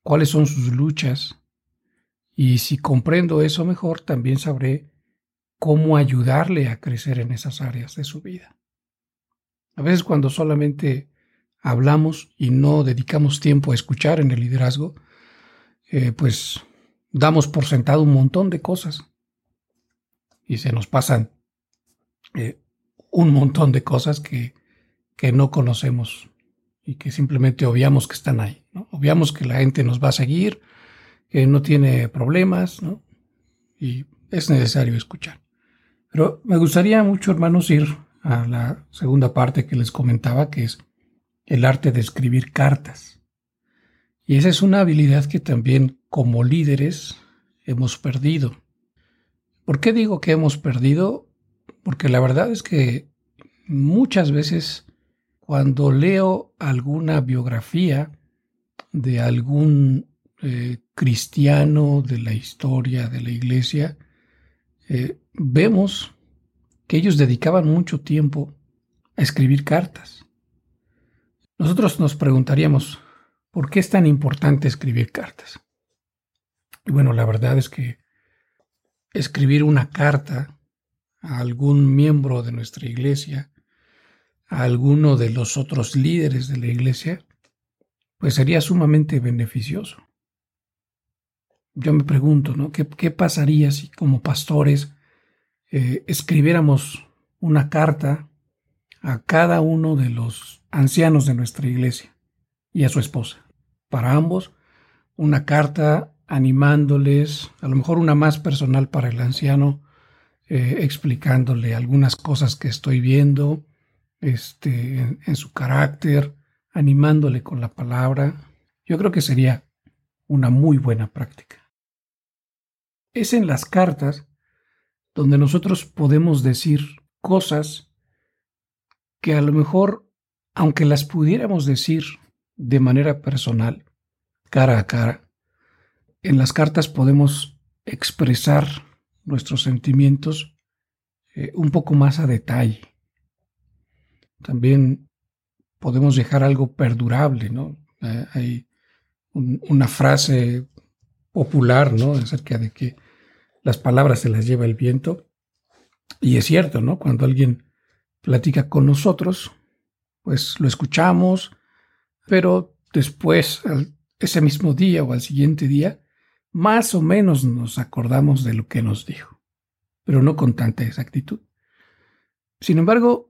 cuáles son sus luchas. Y si comprendo eso mejor, también sabré cómo ayudarle a crecer en esas áreas de su vida. A veces cuando solamente hablamos y no dedicamos tiempo a escuchar en el liderazgo, eh, pues damos por sentado un montón de cosas y se nos pasan eh, un montón de cosas que, que, no conocemos y que simplemente obviamos que están ahí. Obviamos que la gente nos va a seguir, que no tiene problemas, ¿no? y es necesario escuchar. Pero me gustaría mucho, hermanos, ir a la segunda parte que les comentaba, que es el arte de escribir cartas. Y esa es una habilidad que también como líderes hemos perdido. ¿Por qué digo que hemos perdido? Porque la verdad es que muchas veces cuando leo alguna biografía de algún eh, cristiano de la historia de la iglesia, eh, vemos que ellos dedicaban mucho tiempo a escribir cartas. Nosotros nos preguntaríamos, ¿por qué es tan importante escribir cartas? Y bueno, la verdad es que escribir una carta a algún miembro de nuestra iglesia, a alguno de los otros líderes de la iglesia, pues sería sumamente beneficioso. Yo me pregunto, ¿no? ¿Qué, pasaría si como pastores eh, escribiéramos una carta a cada uno de los ancianos de nuestra iglesia y a su esposa? Para ambos, una carta animándoles, a lo mejor una más personal para el anciano, eh, explicándole algunas cosas que estoy viendo este, en, su carácter, animándole con la palabra. Yo creo que sería una muy buena práctica. Es en las cartas donde nosotros podemos decir cosas que a lo mejor, aunque las pudiéramos decir de manera personal, cara a cara, en las cartas podemos expresar nuestros sentimientos eh, un poco más a detalle. También podemos dejar algo perdurable, ¿no? Eh, hay una frase popular, ¿no? Acerca de que las palabras se las lleva el viento. Y es cierto, ¿no? Cuando alguien platica con nosotros, pues lo escuchamos, pero después, ese mismo día o al siguiente día, más o menos nos acordamos de lo que nos dijo, pero no con tanta exactitud. Sin embargo,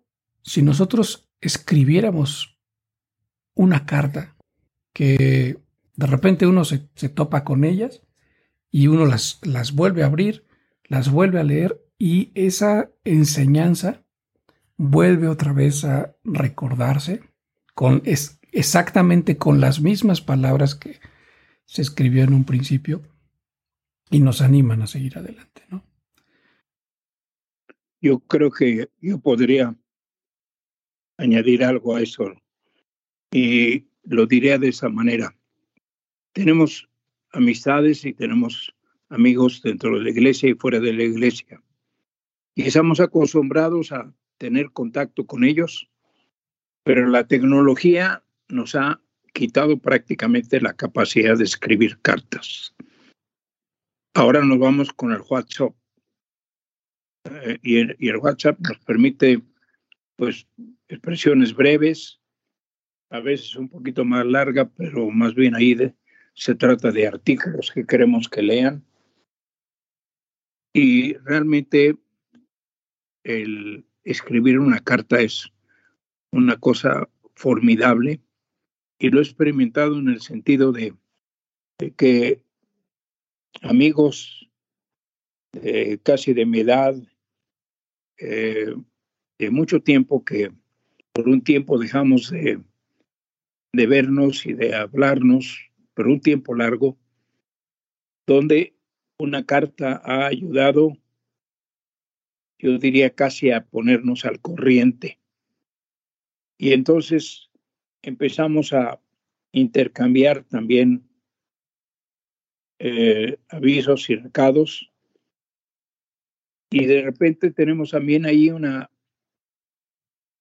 si nosotros escribiéramos una carta que de repente uno se, topa con ellas y uno las, las vuelve a abrir, las vuelve a leer y esa enseñanza vuelve otra vez a recordarse con es, exactamente con las mismas palabras que se escribió en un principio y nos animan a seguir adelante, ¿no? Yo creo que yo podría añadir algo a eso y lo diré de esa manera. Tenemos amistades y tenemos amigos dentro de la iglesia y fuera de la iglesia. Y estamos acostumbrados a tener contacto con ellos, pero la tecnología nos ha quitado prácticamente la capacidad de escribir cartas. Ahora nos vamos con el WhatsApp. Eh, y, el, y, el, WhatsApp nos permite, pues, expresiones breves, a veces un poquito más larga, pero más bien ahí de, se trata de artículos que queremos que lean. Y realmente el escribir una carta es una cosa formidable y lo he experimentado en el sentido de, que amigos casi de mi edad, eh, de mucho tiempo que por un tiempo dejamos de, de vernos y de hablarnos, por un tiempo largo, donde una carta ha ayudado, yo diría casi a ponernos al corriente. Y entonces empezamos a intercambiar también eh, avisos y recados. Y de repente tenemos también ahí una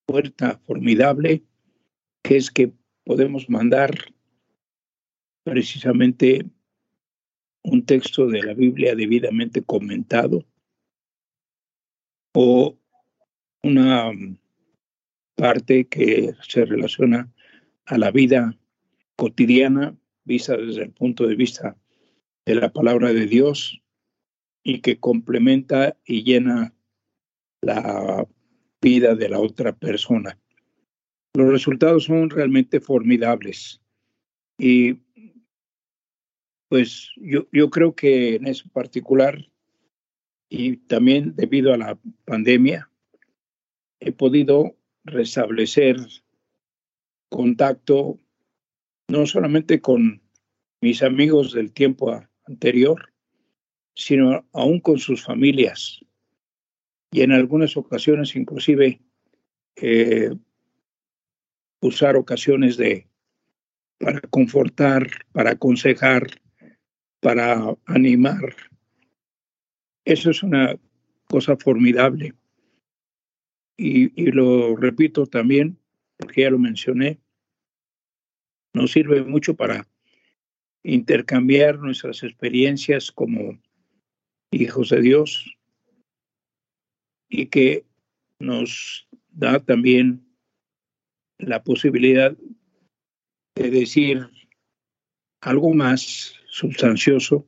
puerta formidable, que es que podemos mandar precisamente un texto de la Biblia debidamente comentado o una parte que se relaciona a la vida cotidiana, vista desde el punto de vista de la palabra de Dios y que complementa y llena la vida de la otra persona. Los resultados son realmente formidables. Y pues yo, yo creo que en eso particular, y también debido a la pandemia, he podido restablecer contacto no solamente con mis amigos del tiempo anterior, sino aún con sus familias. Y en algunas ocasiones inclusive eh, usar ocasiones de para confortar, para aconsejar, para animar. Eso es una cosa formidable. Y, y, lo repito también, porque ya lo mencioné, nos sirve mucho para intercambiar nuestras experiencias como hijos de Dios y que nos da también la posibilidad de decir algo más sustancioso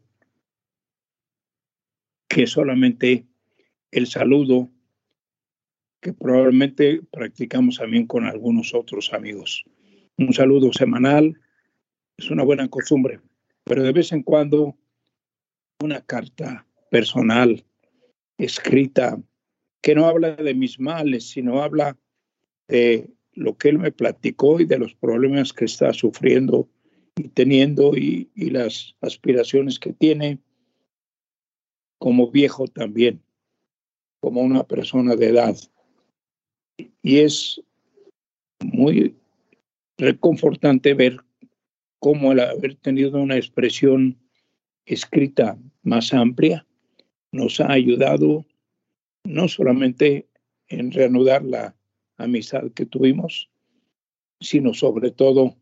que solamente el saludo que probablemente practicamos también con algunos otros amigos. Un saludo semanal es una buena costumbre, pero de vez en cuando una carta personal escrita que no habla de mis males, sino habla de lo que él me platicó y de los problemas que está sufriendo y teniendo y, las aspiraciones que tiene como viejo también, como una persona de edad. Y es muy reconfortante ver cómo el haber tenido una expresión escrita más amplia nos ha ayudado no solamente en reanudar la amistad que tuvimos, sino sobre todo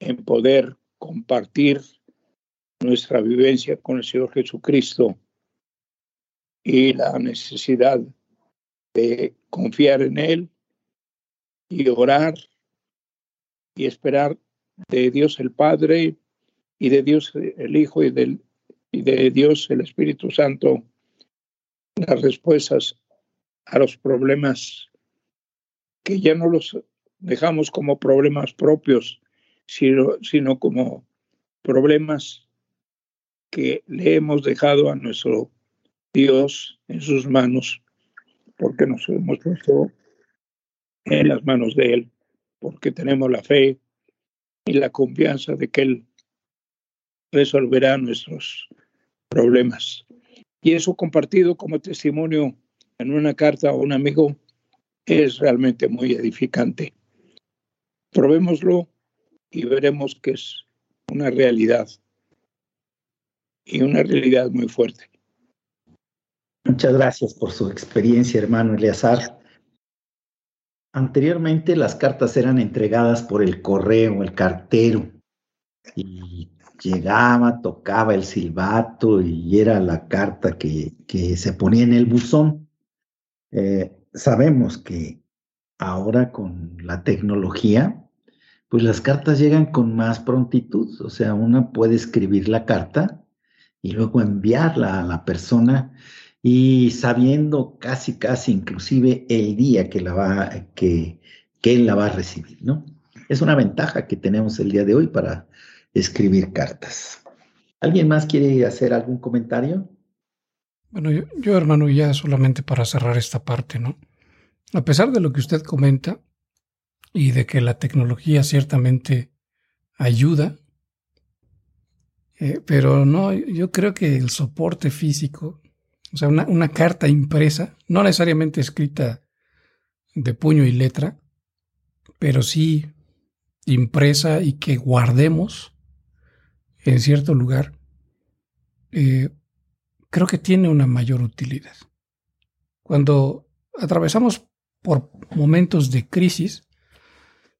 en poder compartir nuestra vivencia con el Señor Jesucristo y la necesidad de confiar en Él y orar y esperar de Dios el Padre y de Dios el Hijo y, y de Dios el Espíritu Santo las respuestas a los problemas que ya no los dejamos como problemas propios, sino, sino como problemas que le hemos dejado a nuestro Dios en sus manos, porque nos hemos puesto en las manos de Él, porque tenemos la fe y la confianza de que Él resolverá nuestros problemas. Y eso compartido como testimonio en una carta a un amigo es realmente muy edificante. Probémoslo y veremos que es una realidad y una realidad muy fuerte. Muchas gracias por su experiencia, hermano Eleazar. Anteriormente las cartas eran entregadas por el correo, el cartero, y llegaba, tocaba el silbato y era la carta que, que se ponía en el buzón. Eh, sabemos que ahora con la tecnología, pues las cartas llegan con más prontitud, o sea, una puede escribir la carta y luego enviarla a la persona y sabiendo casi, casi inclusive el día que, la va, que, que él la va a recibir, ¿no? Es una ventaja que tenemos el día de hoy para escribir cartas. ¿Alguien más quiere hacer algún comentario? Bueno, yo, hermano, ya solamente para cerrar esta parte, ¿no? A pesar de lo que usted comenta y de que la tecnología ciertamente ayuda, eh, pero no, yo creo que el soporte físico, o sea, una, una carta impresa, no necesariamente escrita de puño y letra, pero sí impresa y que guardemos en cierto lugar, eh, creo que tiene una mayor utilidad. Cuando atravesamos por momentos de crisis,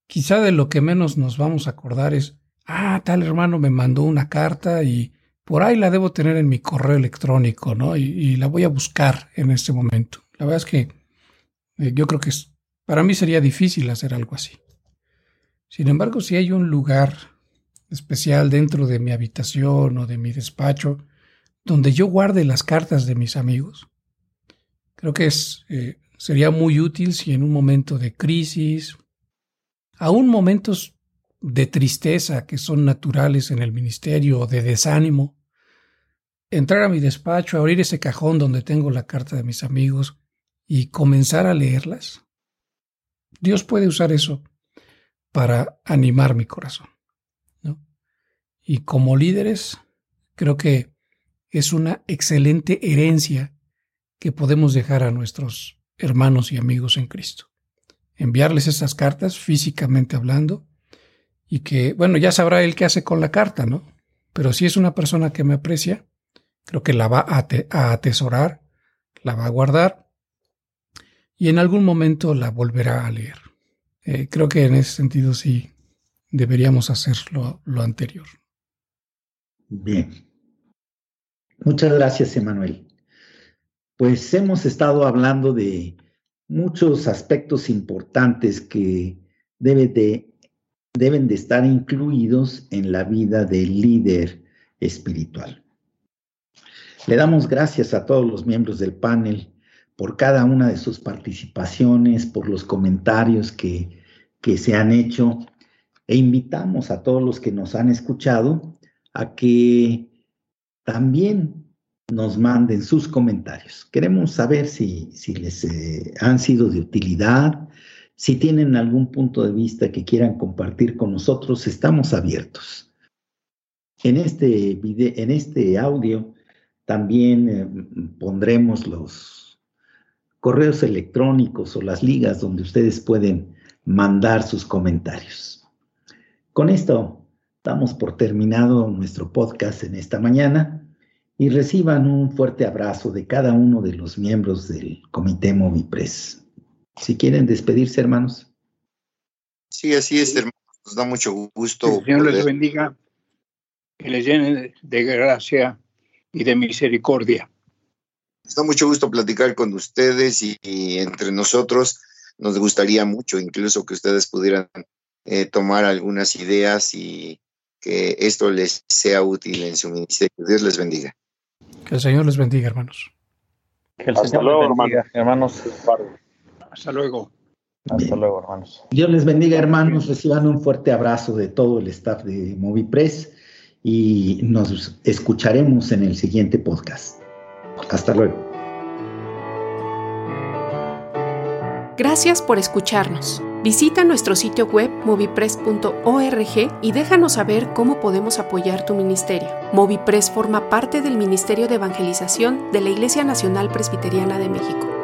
quizá de lo que menos nos vamos a acordar es, ah, tal hermano me mandó una carta y por ahí la debo tener en mi correo electrónico, ¿no? Y, la voy a buscar en este momento. La verdad es que eh, yo creo que para mí sería difícil hacer algo así. Sin embargo, si hay un lugar especial dentro de mi habitación o de mi despacho, donde yo guarde las cartas de mis amigos. Creo que es, eh, sería muy útil si en un momento de crisis, aún momentos de tristeza que son naturales en el ministerio o de desánimo, entrar a mi despacho, abrir ese cajón donde tengo la carta de mis amigos y comenzar a leerlas. Dios puede usar eso para animar mi corazón. Y como líderes, creo que es una excelente herencia que podemos dejar a nuestros hermanos y amigos en Cristo. Enviarles esas cartas físicamente hablando y que, bueno, ya sabrá él qué hace con la carta, ¿no? Pero si es una persona que me aprecia, creo que la va a, atesorar, la va a guardar y en algún momento la volverá a leer. Eh, creo que en ese sentido sí deberíamos hacer lo anterior. Bien. Muchas gracias, Emanuel. Pues hemos estado hablando de muchos aspectos importantes que de, deben de estar incluidos en la vida del líder espiritual. Le damos gracias a todos los miembros del panel por cada una de sus participaciones, por los comentarios que, que se han hecho e invitamos a todos los que nos han escuchado a que también nos manden sus comentarios. Queremos saber si, si les eh, han sido de utilidad, si tienen algún punto de vista que quieran compartir con nosotros, estamos abiertos. En este, video, en este audio también eh, pondremos los correos electrónicos o las ligas donde ustedes pueden mandar sus comentarios. Con esto Damos por terminado nuestro podcast en esta mañana y reciban un fuerte abrazo de cada uno de los miembros del Comité Movipres. Si quieren despedirse, hermanos. Sí, así es, hermanos. Nos da mucho gusto. Que el Señor les bendiga, que les llene de gracia y de misericordia. Nos da mucho gusto platicar con ustedes y, entre nosotros nos gustaría mucho incluso que ustedes pudieran eh, tomar algunas ideas y que esto les sea útil en su ministerio. Dios les bendiga. Que el Señor les bendiga, hermanos. Que el Señor les bendiga, hermanos. Hasta luego. Hasta luego, hermanos. Dios les bendiga, hermanos. Reciban un fuerte abrazo de todo el staff de MoviPress y nos escucharemos en el siguiente podcast. Hasta luego. Gracias por escucharnos. Visita nuestro sitio web movipress.org y déjanos saber cómo podemos apoyar tu ministerio. Movipress forma parte del Ministerio de Evangelización de la Iglesia Nacional Presbiteriana de México.